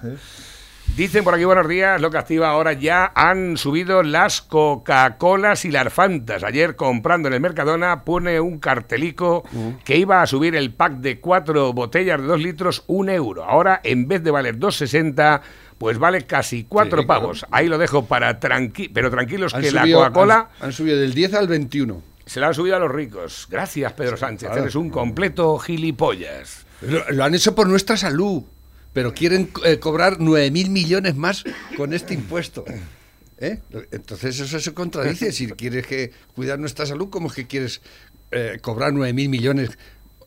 Speaker 3: Dicen por aquí buenos días, lo que activa ahora ya han subido las Coca-Colas y las Fantas. Ayer comprando en el Mercadona pone un cartelico que iba a subir el pack de cuatro botellas de dos litros un euro. Ahora en vez de valer 2,60 pues vale casi cuatro
Speaker 4: Sí,
Speaker 3: pavos.
Speaker 4: claro.
Speaker 3: Ahí lo dejo para tranqui pero tranquilos
Speaker 4: Han
Speaker 3: que la Coca-Cola
Speaker 4: Han, han subido del 10 al 21.
Speaker 3: se la han subido a los ricos. Gracias Pedro Sánchez,
Speaker 4: claro.
Speaker 3: eres un completo gilipollas.
Speaker 4: Lo, lo han hecho por nuestra salud, pero quieren eh, cobrar 9.000 millones más con este impuesto. ¿Eh? Entonces eso se contradice. Si quieres que cuidar nuestra salud, ¿cómo es que quieres eh, cobrar 9.000 millones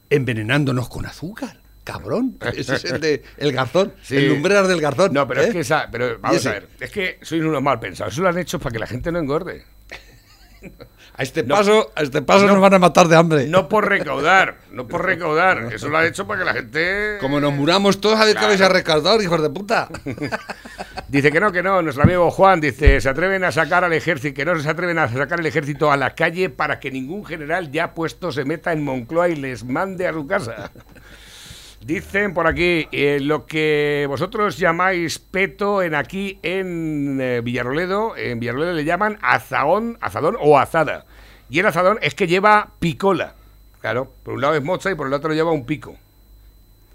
Speaker 4: envenenándonos con azúcar? Cabrón. (laughs) Ese es el de el garzón,
Speaker 3: Sí.
Speaker 4: el lumbreras del garzón.
Speaker 3: No, pero
Speaker 4: ¿eh?
Speaker 3: es que esa, pero vamos a ver, es que sois unos mal pensados. Eso lo han hecho para que la gente no engorde. (laughs)
Speaker 4: A este
Speaker 3: No.
Speaker 4: paso, a este paso
Speaker 3: No.
Speaker 4: nos van a matar de hambre.
Speaker 3: No por recaudar, no por recaudar. Eso lo han hecho para que la gente.
Speaker 4: Como nos muramos todos, a ver
Speaker 3: Claro.
Speaker 4: vais a recaudar, hijos de puta. (laughs)
Speaker 3: Dice que no, que no. Nuestro amigo Juan dice: se atreven a sacar al ejército, que no se atreven a sacar el ejército a la calle para que ningún general ya puesto se meta en Moncloa y les mande a su casa. Dicen por aquí, eh, lo que vosotros llamáis peto en aquí en eh, Villaroledo, en Villaroledo le llaman azadón, azadón o azada. Y el azadón es que lleva picola. Claro, por un lado es mocha y por el otro lleva un pico.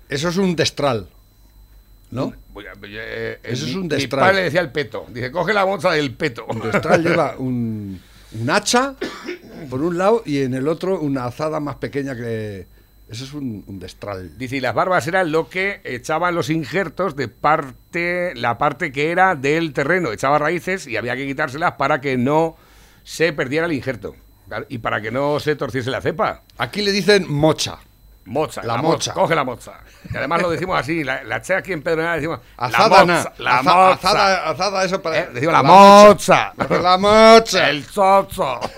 Speaker 4: Eso es un destral. ¿No?
Speaker 3: Eh,
Speaker 4: Eso
Speaker 3: mi-
Speaker 4: es un
Speaker 3: Mi
Speaker 4: destral.
Speaker 3: padre le decía el peto. Dice, coge la mocha del peto.
Speaker 4: Un destral (laughs) lleva un, un hacha por un lado y en el otro una azada más pequeña que. Eso es un, un destral.
Speaker 3: Dice, y las barbas eran lo que echaban los injertos de parte, la parte que era del terreno. Echaba raíces y había que quitárselas para que no se perdiera el injerto. Y para que no se torciese la cepa.
Speaker 4: Aquí le dicen mocha.
Speaker 3: Mocha.
Speaker 4: La
Speaker 3: mo-
Speaker 4: mocha.
Speaker 3: Coge la mocha. Y además lo decimos así. La, la che aquí en Pedro decimos.
Speaker 4: Azada,
Speaker 3: la mocha. La
Speaker 4: Aza-
Speaker 3: mocha.
Speaker 4: azada, azada, eso para.
Speaker 3: Eh, decimos la
Speaker 4: mocha.
Speaker 3: mocha. (laughs)
Speaker 4: La mocha.
Speaker 3: El chocho. (laughs)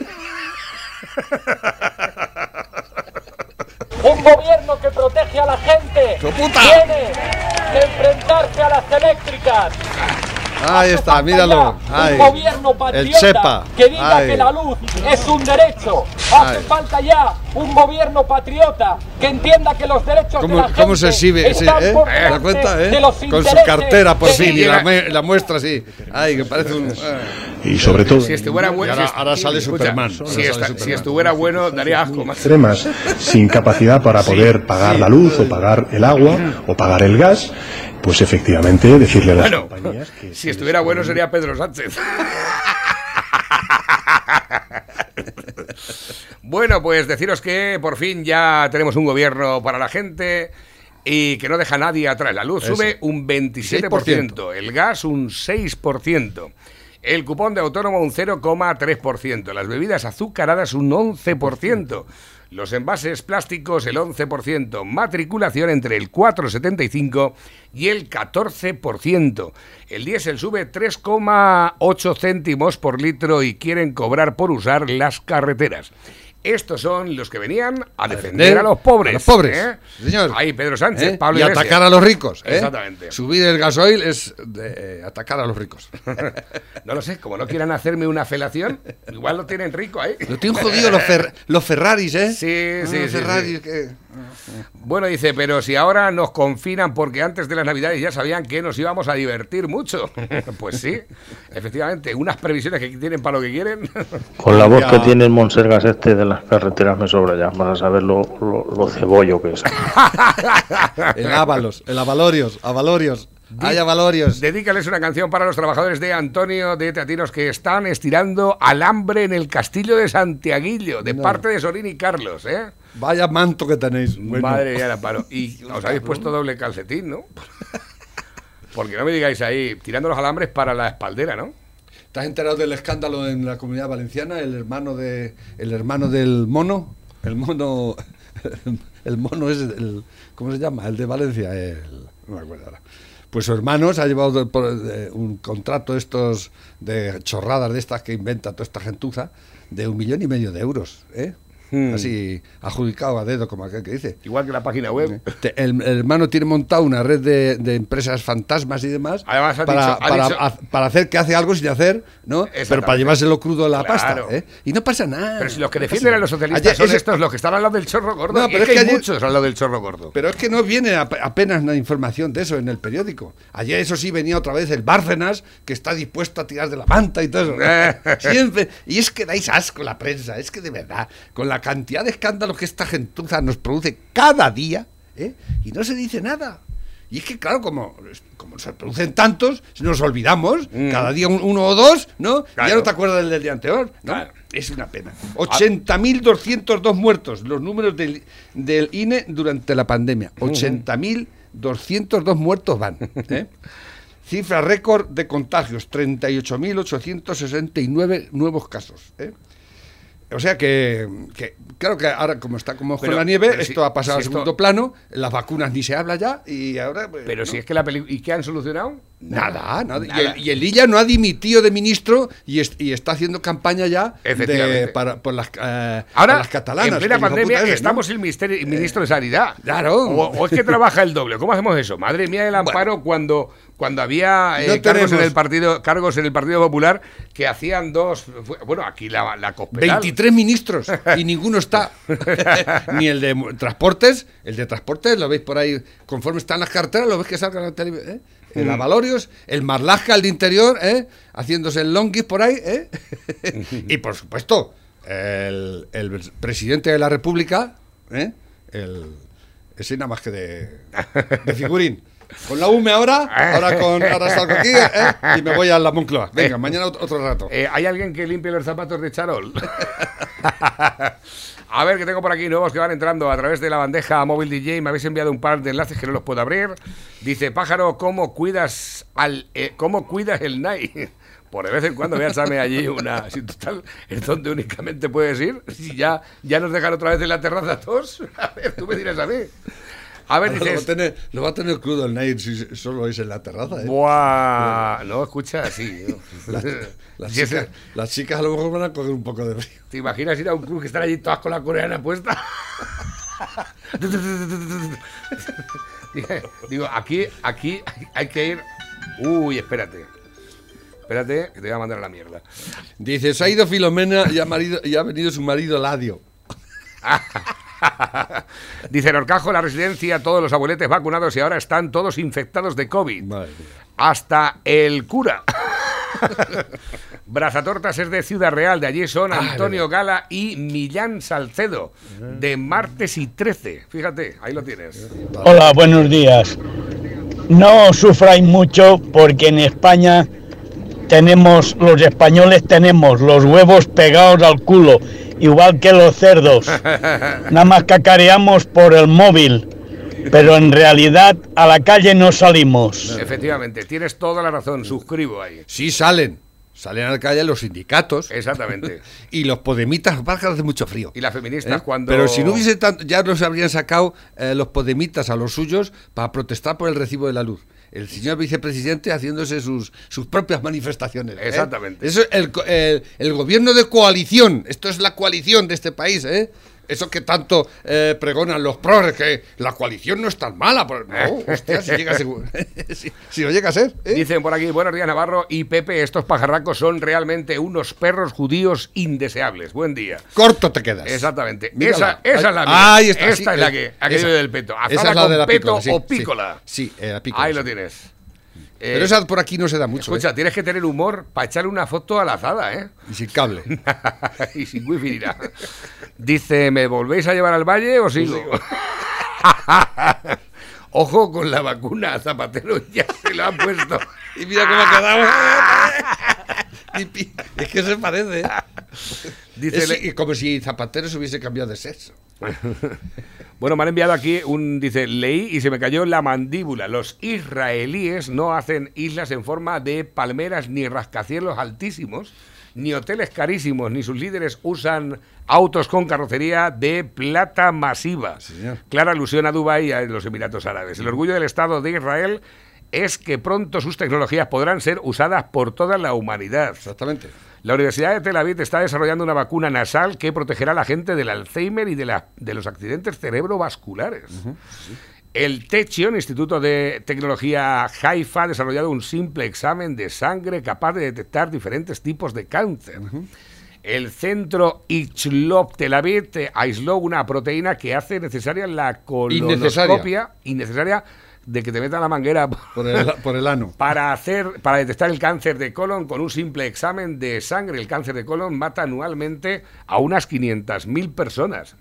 Speaker 9: Un gobierno que protege a la gente tiene que enfrentarse a las eléctricas.
Speaker 4: Ahí está, míralo. Ay.
Speaker 9: Un gobierno patriota que diga
Speaker 4: Ay.
Speaker 9: que la luz es un derecho. Hace
Speaker 4: Ay.
Speaker 9: falta ya un gobierno patriota que entienda que los derechos de
Speaker 4: ¿Cómo,
Speaker 9: la gente
Speaker 4: cómo se exhibe? sí,
Speaker 9: están
Speaker 4: ¿eh?
Speaker 9: por
Speaker 4: ¿Te das
Speaker 9: delante
Speaker 4: cuenta, eh?
Speaker 9: de los
Speaker 4: Con su cartera, por fin, y la, la muestra así. Ay, que parece un.
Speaker 10: Y sobre todo
Speaker 3: Si estuviera bueno.
Speaker 4: ahora-
Speaker 3: si
Speaker 4: ahora sale
Speaker 3: escucha,
Speaker 4: Superman,
Speaker 3: Si,
Speaker 4: ahora sale
Speaker 3: esta-
Speaker 4: Superman.
Speaker 3: si estuviera bueno, daría asco más.
Speaker 10: extremas, sin capacidad para poder pagar la luz o pagar el agua o pagar el gas, pues efectivamente decirle a las
Speaker 3: Bueno,
Speaker 10: compañías que
Speaker 3: si estuviera bueno sería Pedro Sánchez. (laughs) Bueno, pues deciros que por fin ya tenemos un gobierno para la gente y que no deja a nadie atrás. La luz
Speaker 4: Eso.
Speaker 3: sube un 27%, el gas un 6%, el cupón de autónomo un 0,3%, las bebidas azucaradas un 11%. Los envases plásticos el 11%, matriculación entre el 4,75 y el 14%. El diésel sube 3,8 céntimos por litro y quieren cobrar por usar las carreteras. Estos son los que venían a defender a los pobres.
Speaker 4: A los pobres.
Speaker 3: ¿eh?
Speaker 4: Señor.
Speaker 3: Ahí Pedro Sánchez,
Speaker 4: ¿Eh?
Speaker 3: Pablo
Speaker 4: y
Speaker 3: Iglesias.
Speaker 4: atacar a los ricos. ¿eh?
Speaker 3: Exactamente.
Speaker 4: Subir el gasoil es de, eh, atacar a los ricos. (laughs)
Speaker 3: No lo sé, como no quieran hacerme una felación, igual lo tienen rico ahí.
Speaker 4: Lo tienen jodido los, Fer- los Ferraris, ¿eh?
Speaker 3: Sí, sí,
Speaker 4: Ah,
Speaker 3: sí,
Speaker 4: Ferraris
Speaker 3: sí.
Speaker 4: que-
Speaker 3: Bueno, dice, pero si ahora nos confinan porque antes de las Navidades ya sabían que nos íbamos a divertir mucho. (laughs) pues sí, efectivamente, unas previsiones que tienen para lo que quieren. (laughs)
Speaker 7: Con la voz
Speaker 4: Ya.
Speaker 7: que tiene el Monsergas este de las carreteras me sobra ya, para saber lo, lo, lo cebollo que es. (laughs)
Speaker 4: El Ábalos, el Avalorios, Avalorios. Hay Avalorios.
Speaker 3: Dedícales una canción para los trabajadores de Antonio de Teatinos que están estirando alambre en el castillo de Santiaguillo, de parte de Sorín y Carlos, ¿eh?
Speaker 4: Vaya manto que tenéis. Bueno.
Speaker 3: Madre mía, la paro. Y (laughs) os habéis puesto doble calcetín, ¿no? (laughs) Porque no me digáis ahí, tirando los alambres para la espaldera, ¿no?
Speaker 4: ¿Te has enterado del escándalo en la comunidad valenciana? El hermano de el hermano del mono, el mono (laughs) el mono es el ¿cómo se llama? El de Valencia, el, no me acuerdo ahora. Pues su hermano se ha llevado de un contrato estos de chorradas de estas que inventa toda esta gentuza de un millón y medio de euros, ¿eh?
Speaker 3: Hmm.
Speaker 4: Así adjudicado a dedo como aquel que dice.
Speaker 3: Igual que la página web.
Speaker 4: Te- El, el hermano tiene montado una red de, de empresas fantasmas y demás
Speaker 3: Además,
Speaker 4: para,
Speaker 3: dicho-
Speaker 4: para,
Speaker 3: dicho-
Speaker 4: ha- para hacer que hace algo sin hacer, ¿no? Pero para llevárselo crudo a la
Speaker 3: Claro.
Speaker 4: pasta. ¿eh? Y no pasa nada.
Speaker 3: Pero si los que
Speaker 4: no
Speaker 3: defienden
Speaker 4: pasa
Speaker 3: a los socialistas
Speaker 4: Ayer
Speaker 3: son
Speaker 4: ese-
Speaker 3: estos, los que están al lado del chorro gordo.
Speaker 4: No, pero
Speaker 3: es
Speaker 4: es
Speaker 3: que hay
Speaker 4: que ayer-
Speaker 3: muchos al lado del chorro gordo.
Speaker 4: Pero es que no viene ap- apenas una información de eso en el periódico. Ayer, eso sí, venía otra vez el Bárcenas, que está dispuesto a tirar de la manta y todo eso. (laughs) Siempre. Y es que dais asco la prensa, es que de verdad, con la cantidad de escándalos que esta gentuza nos produce cada día, ¿eh? y no se dice nada. Y es que, claro, como, como se producen tantos, nos olvidamos, cada día un- uno o dos, ¿no?
Speaker 3: Mm. Claro.
Speaker 4: ya no te acuerdas del, del día anterior, ¿no?
Speaker 3: Claro.
Speaker 4: Es una pena. 80.202 muertos, los números del, del INE durante la pandemia. 80.202 muertos van. ¿eh? (laughs) Cifra récord de contagios, 38.869 nuevos casos. ¿eh? O sea que, que, claro que ahora como está como en la nieve,
Speaker 3: si-
Speaker 4: esto ha pasado
Speaker 3: si
Speaker 4: a
Speaker 3: esto-
Speaker 4: segundo plano, las vacunas ni se habla ya y ahora... pues,
Speaker 3: Pero
Speaker 4: ¿no?
Speaker 3: si es que la película... ¿Y qué han solucionado?
Speaker 4: Nada, nada. Y, el, y el Illa no ha dimitido de ministro y, es- y está haciendo campaña ya de, para, por las, eh,
Speaker 3: Ahora,
Speaker 4: las catalanas.
Speaker 3: en plena
Speaker 4: el
Speaker 3: pandemia, estamos sin ministerio- ministro de Sanidad.
Speaker 4: Claro.
Speaker 3: O, o es que trabaja el doble. ¿Cómo hacemos eso? Madre mía, el amparo cuando, cuando había eh,
Speaker 4: No
Speaker 3: cargos, en el partido, cargos en el Partido Popular que hacían dos... Bueno, aquí la, la Cospedal.
Speaker 4: 23 ministros (laughs) y ninguno está. (laughs) Ni el de transportes, el de transportes lo veis por ahí, conforme están las carteras, lo ves que salgan en la televisión. ¿eh? El
Speaker 3: Mm.
Speaker 4: Avalorios, el Marlaska, el de interior, ¿eh? haciéndose el longuis por ahí. ¿eh? (laughs) y por supuesto, el, el presidente de la República, ¿eh? el, ese nada más que de, de figurín. Con la UME ahora, ahora, con, ahora salgo aquí ¿eh? y me voy a la Moncloa. Venga, mañana otro, otro rato.
Speaker 3: Eh, ¿Hay alguien que limpie los zapatos de Charol? (laughs) A ver, que tengo por aquí nuevos que van entrando a través de la bandeja móvil DJ. Me habéis enviado un par de enlaces que no los puedo abrir. Dice, pájaro, ¿cómo cuidas al eh, cómo cuidas el night? (laughs) Por de vez en cuando voy a echarme allí una... (laughs) Si total, es donde únicamente puedes ir. Si ya, ya nos dejan otra vez en la terraza todos. (laughs) A ver, tú me dirás a mí. A ver,
Speaker 4: Ahora (laughs) lo, va a
Speaker 3: dices...
Speaker 4: tener, lo va a tener crudo el night si solo es en la terraza. ¿eh?
Speaker 3: Buah, no, escucha, sí. (laughs)
Speaker 4: Las, las
Speaker 3: Si
Speaker 4: chicas, las chicas a lo mejor van a coger un poco de frío.
Speaker 3: ¿Te imaginas ir a un club que están allí todas con la coreana puesta? Digo, aquí, aquí hay que ir. Uy, espérate. Espérate, que te voy a mandar a la mierda.
Speaker 4: Dice, se ha ido Filomena y ha, marido, y ha venido su marido Ladio. (laughs) (laughs)
Speaker 3: Dice en Orcajo, la residencia, todos los abueletes vacunados y ahora están todos infectados de COVID. Hasta el cura. (laughs) Brazatortas es de Ciudad Real, de allí son Antonio Gala y Millán Salcedo, de martes y 13. Fíjate, ahí lo tienes.
Speaker 11: Hola, buenos días. No sufráis mucho porque en España tenemos, los españoles tenemos los huevos pegados al culo, igual que los cerdos. (laughs) Nada más cacareamos por el móvil, pero en realidad a la calle no salimos.
Speaker 3: Efectivamente, tienes toda la razón, suscribo ahí.
Speaker 4: Sí salen. Salen a la calle los sindicatos.
Speaker 3: Exactamente. (laughs)
Speaker 4: y los podemitas bajan hace mucho frío.
Speaker 3: Y las feministas
Speaker 4: ¿Eh?
Speaker 3: cuando...
Speaker 4: Pero si no hubiese tanto, ya nos habrían sacado eh, los podemitas a los suyos para protestar por el recibo de la luz. El señor vicepresidente haciéndose sus, sus propias manifestaciones. ¿eh?
Speaker 3: Exactamente.
Speaker 4: Eso es el, el- el gobierno de coalición. Esto es la coalición de este país, ¿eh? Eso que tanto eh, pregonan los progres, que la coalición no es tan mala. pero no, (laughs) hostia, si llega a ser, (laughs) si, si no llega a ser. ¿eh?
Speaker 3: Dicen por aquí, buenos días Navarro y Pepe, estos pajarracos son realmente unos perros judíos indeseables. Buen día.
Speaker 4: Corto te quedas.
Speaker 3: Exactamente. Esa, esa es la mía.
Speaker 4: Ahí está,
Speaker 3: Esta
Speaker 4: sí,
Speaker 3: es la
Speaker 4: eh,
Speaker 3: que aquello del peto.
Speaker 4: Esa es la
Speaker 3: con
Speaker 4: de la
Speaker 3: peto
Speaker 4: pícola, sí,
Speaker 3: o
Speaker 4: sí.
Speaker 3: pícola.
Speaker 4: Sí, eh, la pícola,
Speaker 3: Ahí
Speaker 4: sí.
Speaker 3: lo tienes.
Speaker 4: Pero
Speaker 3: Eh,
Speaker 4: esa por aquí no se da mucho.
Speaker 3: Escucha,
Speaker 4: ¿eh?
Speaker 3: tienes que tener humor para echarle una foto a la azada, ¿eh?
Speaker 4: Y sin cable. (laughs)
Speaker 3: y sin wifi dirá. Dice, ¿me volvéis a llevar al valle o sigo? (laughs) Ojo con la vacuna, Zapatero ya se la han puesto. (laughs)
Speaker 4: Y mira cómo ha quedado. Es que se parece. ¿eh?
Speaker 3: Dice,
Speaker 4: Es como si Zapatero se hubiese cambiado de sexo. (laughs)
Speaker 3: Bueno, me han enviado aquí un, dice, leí y se me cayó la mandíbula. Los israelíes no hacen islas en forma de palmeras ni rascacielos altísimos, ni hoteles carísimos, ni sus líderes usan autos con carrocería de plata masiva. Clara alusión a Dubái y a los Emiratos Árabes. El orgullo del Estado de Israel es que pronto sus tecnologías podrán ser usadas por toda la humanidad.
Speaker 4: Exactamente.
Speaker 3: La Universidad de Tel Aviv está desarrollando una vacuna nasal que protegerá a la gente del Alzheimer y de, la- de los accidentes cerebrovasculares. El Techion, Instituto de Tecnología Haifa, ha desarrollado un simple examen de sangre capaz de detectar diferentes tipos de cáncer. El centro Ichlop Tel Aviv aisló una proteína que hace necesaria la colonoscopia innecesaria de que te metan la manguera (laughs)
Speaker 4: Por el, por el ano.
Speaker 3: para hacer para detectar el cáncer de colon con un simple examen de sangre. El cáncer de colon mata anualmente a unas 500.000 personas.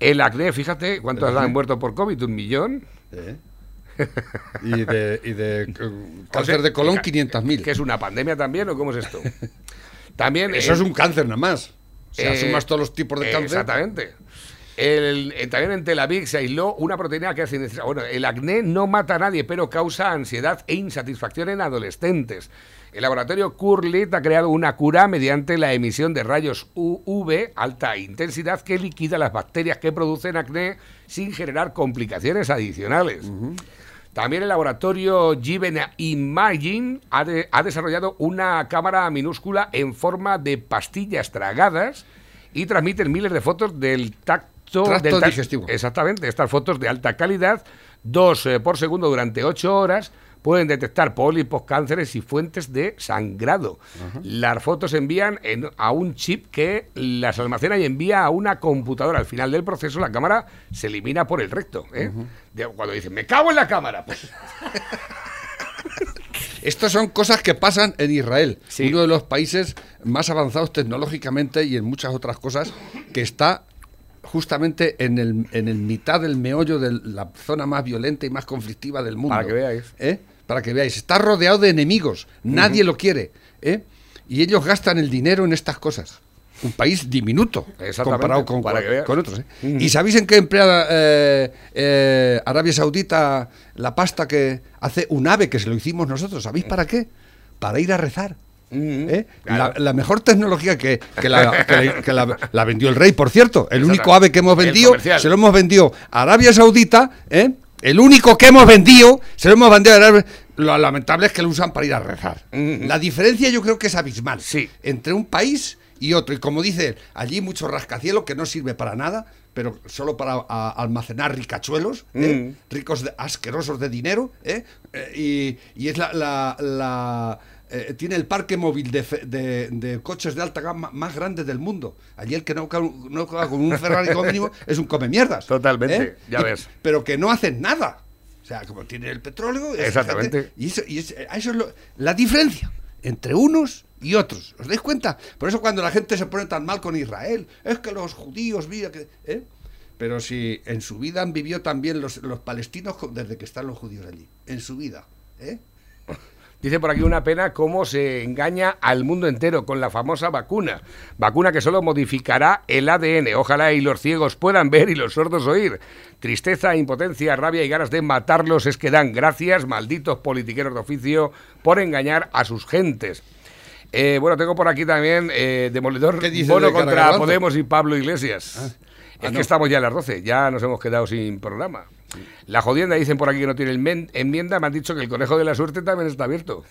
Speaker 3: El acné, fíjate, ¿cuántos
Speaker 4: acné.
Speaker 3: han muerto por COVID? ¿Un millón?
Speaker 4: ¿Eh? Y de, y de (laughs) eh, cáncer
Speaker 3: O sea,
Speaker 4: de colon,
Speaker 3: que-
Speaker 4: 500.000.
Speaker 3: ¿Que es una pandemia también o cómo es esto? (laughs) También
Speaker 4: Eso es un cáncer nada más. Si
Speaker 3: eh,
Speaker 4: asumas todos los tipos de cáncer.
Speaker 3: Exactamente. El- eh, también en Tel Aviv se aisló una proteína que hace Bueno, el acné no mata a nadie, pero causa ansiedad e insatisfacción en adolescentes. El laboratorio Curlit ha creado una cura mediante la emisión de rayos UV alta intensidad que liquida las bacterias que producen acné sin generar complicaciones adicionales. También el laboratorio Given Imagine ha, de- ha desarrollado una cámara minúscula en forma de pastillas tragadas y transmiten miles de fotos del tacto
Speaker 4: Tracto
Speaker 3: del tac-
Speaker 4: digestivo.
Speaker 3: Exactamente, estas fotos de alta calidad, dos eh, por segundo durante ocho horas, pueden detectar pólipos, cánceres y fuentes de sangrado. Las fotos se envían en- a un chip que las almacena y envía a una computadora. Al final del proceso, la cámara se elimina por el recto. ¿eh? De- cuando dicen, me cago en la cámara, pues (laughs)
Speaker 4: Estas son cosas que pasan en Israel, uno de los países más avanzados tecnológicamente y en muchas otras cosas, que está justamente en el, en el mitad del meollo de la zona más violenta y más conflictiva del mundo.
Speaker 3: Para que veáis.
Speaker 4: ¿Eh? Para que veáis. Está rodeado de enemigos. Nadie lo quiere. ¿eh? Y ellos gastan el dinero en estas cosas. un país diminuto comparado con,
Speaker 3: para
Speaker 4: con otros. ¿eh? ¿Y sabéis en qué emplea eh, Arabia Saudita la pasta que hace un ave que se lo hicimos nosotros? ¿Sabéis para qué? Para ir a rezar. ¿Eh?
Speaker 3: Claro.
Speaker 4: La, la mejor tecnología que, que la, que la- que la- la vendió el rey, por cierto. El único ave que hemos vendido, se lo hemos vendido a Arabia Saudita. ¿eh? El único que hemos vendido, se lo hemos vendido a Arabia Lo lamentable es que lo usan para ir a rezar. La diferencia yo creo que es abismal.
Speaker 3: Sí.
Speaker 4: Entre un país y otro. Y como dice, allí mucho rascacielos que no sirve para nada, pero solo para a- almacenar ricachuelos, ¿eh? ricos de- asquerosos de dinero, ¿eh? Eh, y, y es la... la- la, eh, tiene el parque móvil de, fe- de- de coches de alta gama más grande del mundo. Allí el que no, con un Ferrari como mínimo (laughs) es un come mierdas.
Speaker 3: Totalmente, ya
Speaker 4: Y-
Speaker 3: ves.
Speaker 4: Pero que no hacen nada. O sea, como tiene el petróleo.
Speaker 3: Exactamente.
Speaker 4: Y eso, y eso es lo- la diferencia entre unos y otros. ¿Os dais cuenta? Por eso cuando la gente se pone tan mal con Israel, es que los judíos, mira que... ¿eh? Pero si en su vida han vivido también los, los palestinos desde que están los judíos allí. En su vida. ¿eh?
Speaker 3: Dice por aquí una pena cómo se engaña al mundo entero con la famosa vacuna. Vacuna que solo modificará el ADN. Ojalá y los ciegos puedan ver y los sordos oír. Tristeza, impotencia, rabia y ganas de matarlos es que dan gracias, malditos politiqueros de oficio, por engañar a sus gentes. Eh, bueno, tengo por aquí también eh, Demoledor
Speaker 4: ¿Qué dice
Speaker 3: Bono
Speaker 4: de
Speaker 3: contra? Podemos y Pablo Iglesias. es
Speaker 4: Ah, no.
Speaker 3: que estamos ya a las 12, ya nos hemos quedado sin programa. La jodienda dicen por aquí que no tiene enmienda, me han dicho que el conejo de la suerte también está abierto.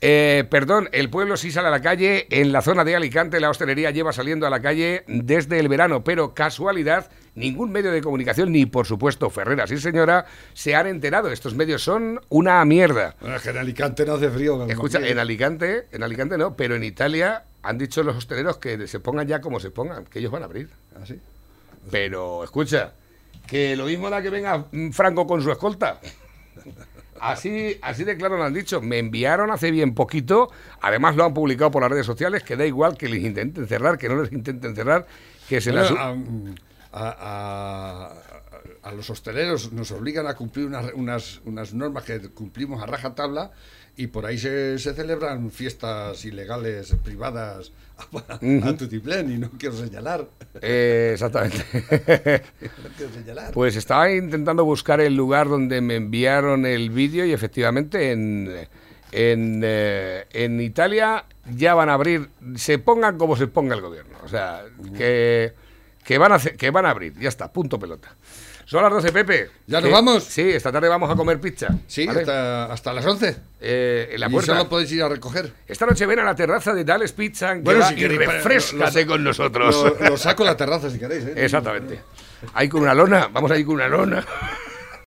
Speaker 3: Eh, perdón, el pueblo sí sale a la calle. En la zona de Alicante la hostelería lleva saliendo a la calle desde el verano, pero casualidad, ningún medio de comunicación, ni por supuesto Ferrera, sí señora, se han enterado. Estos medios son una mierda.
Speaker 4: Bueno, es que en Alicante no hace frío.
Speaker 3: Escucha, en Alicante, en Alicante no, pero en Italia han dicho los hosteleros que se pongan ya como se pongan, que ellos van a abrir.
Speaker 4: ¿Ah, sí?
Speaker 3: Pero escucha, que lo mismo da que venga Franco con su escolta. Así, así de claro lo han dicho. Me enviaron hace bien poquito, además lo han publicado por las redes sociales, que da igual que les intenten cerrar, que no les intenten cerrar, que se las...
Speaker 4: a, a- a- a los hosteleros nos obligan a cumplir unas, unas, unas normas que cumplimos a rajatabla y por ahí se, se celebran fiestas ilegales privadas (laughs) a, a tutiplén y no quiero señalar.
Speaker 3: Eh, exactamente. (laughs)
Speaker 4: No quiero señalar.
Speaker 3: Pues estaba intentando buscar el lugar donde me enviaron el vídeo y efectivamente en, en, eh, en Italia ya van a abrir, se pongan como se ponga el gobierno. O sea, que, que, van, a que van a abrir, ya está, punto pelota. Son las 12, Pepe.
Speaker 4: ¿Ya nos vamos?
Speaker 3: Sí, esta tarde vamos a comer pizza.
Speaker 4: Sí,
Speaker 3: ¿vale?
Speaker 4: hasta, hasta las 11.
Speaker 3: Eh, en la
Speaker 4: y
Speaker 3: puerta.
Speaker 4: solo podéis ir a recoger.
Speaker 3: Esta noche ven a la terraza de Dales Pizza
Speaker 4: Bueno, si
Speaker 3: y
Speaker 4: queréis,
Speaker 3: refrescate
Speaker 4: lo-
Speaker 3: con nosotros.
Speaker 4: Lo, lo saco a la terraza si queréis. ¿eh?
Speaker 3: Exactamente. Ahí con una lona, vamos ahí con una lona.